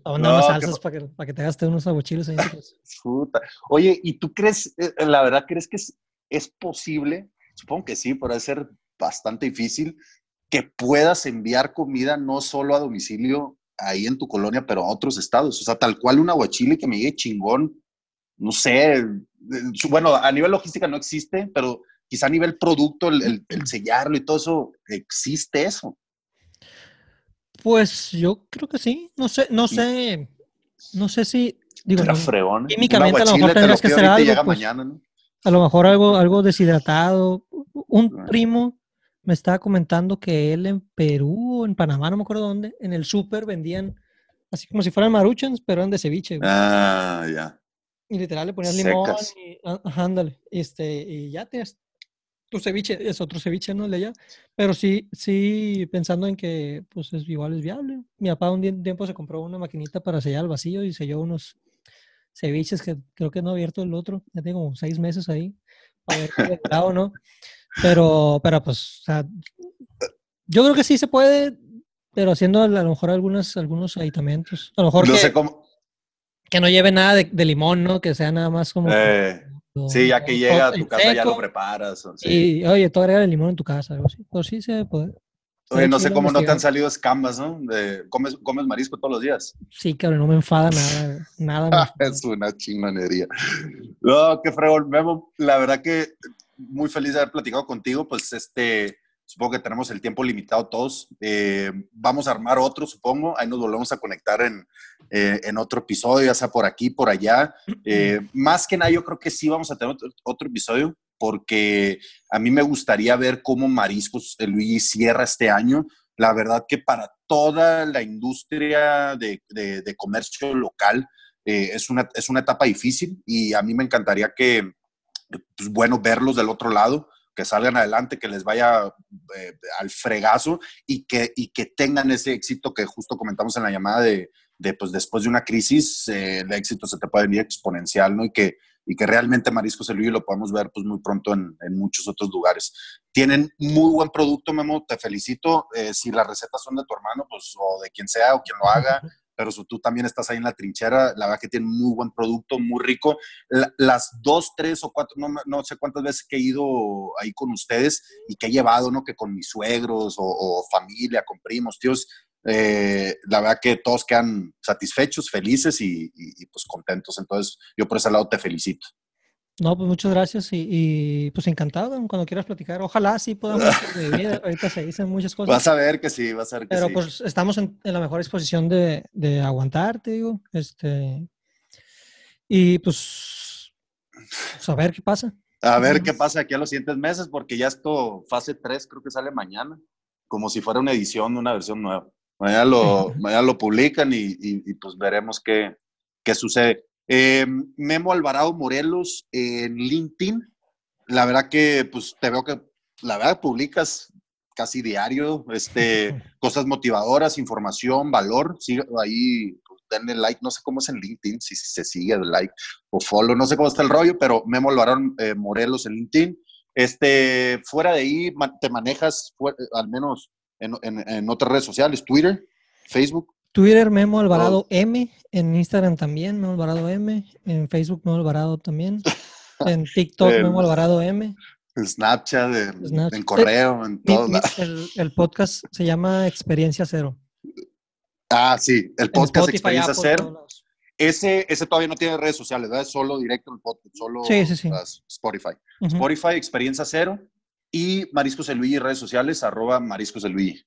no, unas salsas para, que, para que te gastes unos aguachiles ahí. Oye, ¿y tú crees, eh, la verdad, crees que es, es posible? Supongo que sí, pero debe ser bastante difícil que puedas enviar comida no solo a domicilio ahí en tu colonia, pero a otros estados. O sea, tal cual un aguachile que me llegue chingón, no sé, bueno, a nivel logística no existe, pero quizá a nivel producto, el, el, el, sellarlo y todo eso, ¿existe eso? Pues yo creo que sí. No sé, no sé, no sé si. Digo, no, fregón. Químicamente a lo mejor tendrías que hacer algo. Pues, mañana, ¿no? A lo mejor algo, algo deshidratado. Un primo me estaba comentando que él en Perú o en Panamá, no me acuerdo dónde, en el súper vendían así como si fueran maruchans, pero eran de ceviche. Güey. Ah, ya. Y literal le ponías Secas. limón y ajá, ándale, este, y ya tienes tu ceviche, es otro ceviche, ¿no? Allá. Pero sí, sí, pensando en que pues es igual es viable. Mi papá un tiempo se compró una maquinita para sellar el vacío y selló unos ceviches que creo que no ha abierto el otro. Ya tengo como seis meses ahí para ver o no. Pero, pero pues, o sea, yo creo que sí se puede, pero haciendo a lo mejor algunos, algunos aditamentos. A lo mejor no que, sé cómo, que no lleve nada de, de, limón, ¿no? Que sea nada más como... Eh, sí, ya que llega a tu casa seco, ya lo preparas. O, sí. Y, oye, tú agregas el limón en tu casa, así. Pues sí se puede. Oye, no sé cómo no te han salido escamas, ¿no? De, ¿comes, ¿Comes marisco todos los días? Sí, cabrón, no me enfada nada. nada es una chingonería. No, qué fregón. Memo, la verdad que muy feliz de haber platicado contigo. Pues este, Supongo que tenemos el tiempo limitado todos. Eh, vamos a armar otro, supongo. Ahí nos volvemos a conectar en, eh, en otro episodio, ya sea por aquí, por allá. Eh, más que nada, yo creo que sí vamos a tener otro, otro, episodio porque a mí me gustaría ver cómo Mariscos Luigi cierra este año. La verdad que para toda la industria de, comercio local eh, es, una, es una etapa difícil y a mí me encantaría que, pues, bueno, verlos del otro lado que salgan adelante, que les vaya eh, al fregazo y que, y que tengan ese éxito que justo comentamos en la llamada de, de pues después de una crisis, eh, el éxito se te puede venir exponencial, ¿no? Y que, y que realmente Mariscos El lo podemos ver pues muy pronto en, en, muchos otros lugares. Tienen muy buen producto, Memo, te felicito. Eh, si las recetas son de tu hermano, pues o de quien sea o quien lo haga, pero tú también estás ahí en la trinchera, la verdad que tiene muy buen producto, muy rico. las dos, tres o cuatro, no, no, sé cuántas veces que he ido ahí con ustedes y que he llevado, ¿no? Que con mis suegros o, familia, con primos, tíos, eh, la verdad que todos quedan satisfechos, felices y, pues contentos. Entonces, yo por ese lado te felicito. No, pues muchas gracias y, pues encantado cuando quieras platicar. Ojalá sí podamos Ahorita se dicen muchas cosas. Vas a ver que sí, vas a ver que sí. Pero pues estamos en, la mejor disposición de, de aguantar, te digo. Este, y pues, pues, a ver qué pasa. A ver qué pasa aquí a los siguientes meses, porque ya esto, fase 3, creo que sale mañana, como si fuera una edición, una versión nueva. Mañana lo, mañana lo publican y, y, pues veremos qué, qué sucede. Eh, Memo Alvarado Morelos en LinkedIn. La verdad que, pues, te veo que, la verdad, publicas casi diario, este, cosas motivadoras, información, valor. Sigue ahí, pues, denle like. No sé cómo es en LinkedIn, si se sigue el like o follow. No sé cómo está el rollo, pero Memo Alvarado eh, Morelos en LinkedIn. Este, fuera de ahí, te manejas, al menos en, en otras redes sociales, Twitter, Facebook. Twitter Memo Alvarado M, en Instagram también Memo Alvarado M, en Facebook Memo Alvarado también, en TikTok Memo Alvarado M. Snapchat, en, correo, en todo. el, podcast se llama Experiencia Cero. Ah, sí, el podcast Experiencia Cero. Ese, ese todavía no tiene redes sociales, ¿verdad? Es solo directo el podcast, solo Spotify. Spotify, Experiencia Cero y Mariscos el Luigi, redes sociales, arroba Mariscos el Luigi.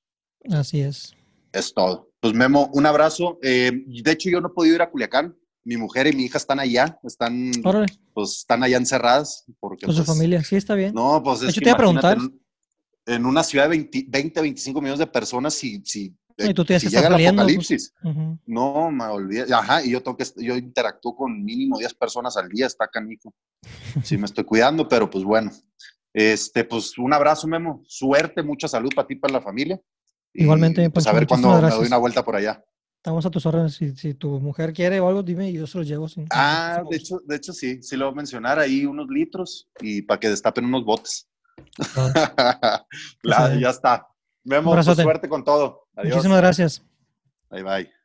Así es. Es todo. Pues Memo, un abrazo. Eh, de hecho, yo no he podido ir a Culiacán. Mi mujer y mi hija están allá, están, pues, están allá encerradas. Porque, Con su pues, familia, sí, está bien. No, pues es que te iba a preguntar. En, una ciudad de 20, 25 millones de personas, si, si, y tú te si llega el pues. apocalipsis. No, me olvidé. Ajá, y yo tengo que, yo interactúo con mínimo 10 personas al día, está canijo. Sí, me estoy cuidando, pero pues bueno. Este, pues un abrazo, Memo. Suerte, mucha salud para ti, para la familia. Igualmente, pues a ver cuándo me doy una vuelta por allá. Estamos a tus órdenes. Si, tu mujer quiere o algo, dime y yo se los llevo. Sin, ah, de hecho, de hecho sí. Sí lo voy a mencionar ahí unos litros y para que destapen unos botes. Ah. ya está. Vemos suerte con todo. Adiós. Muchísimas gracias. Bye bye.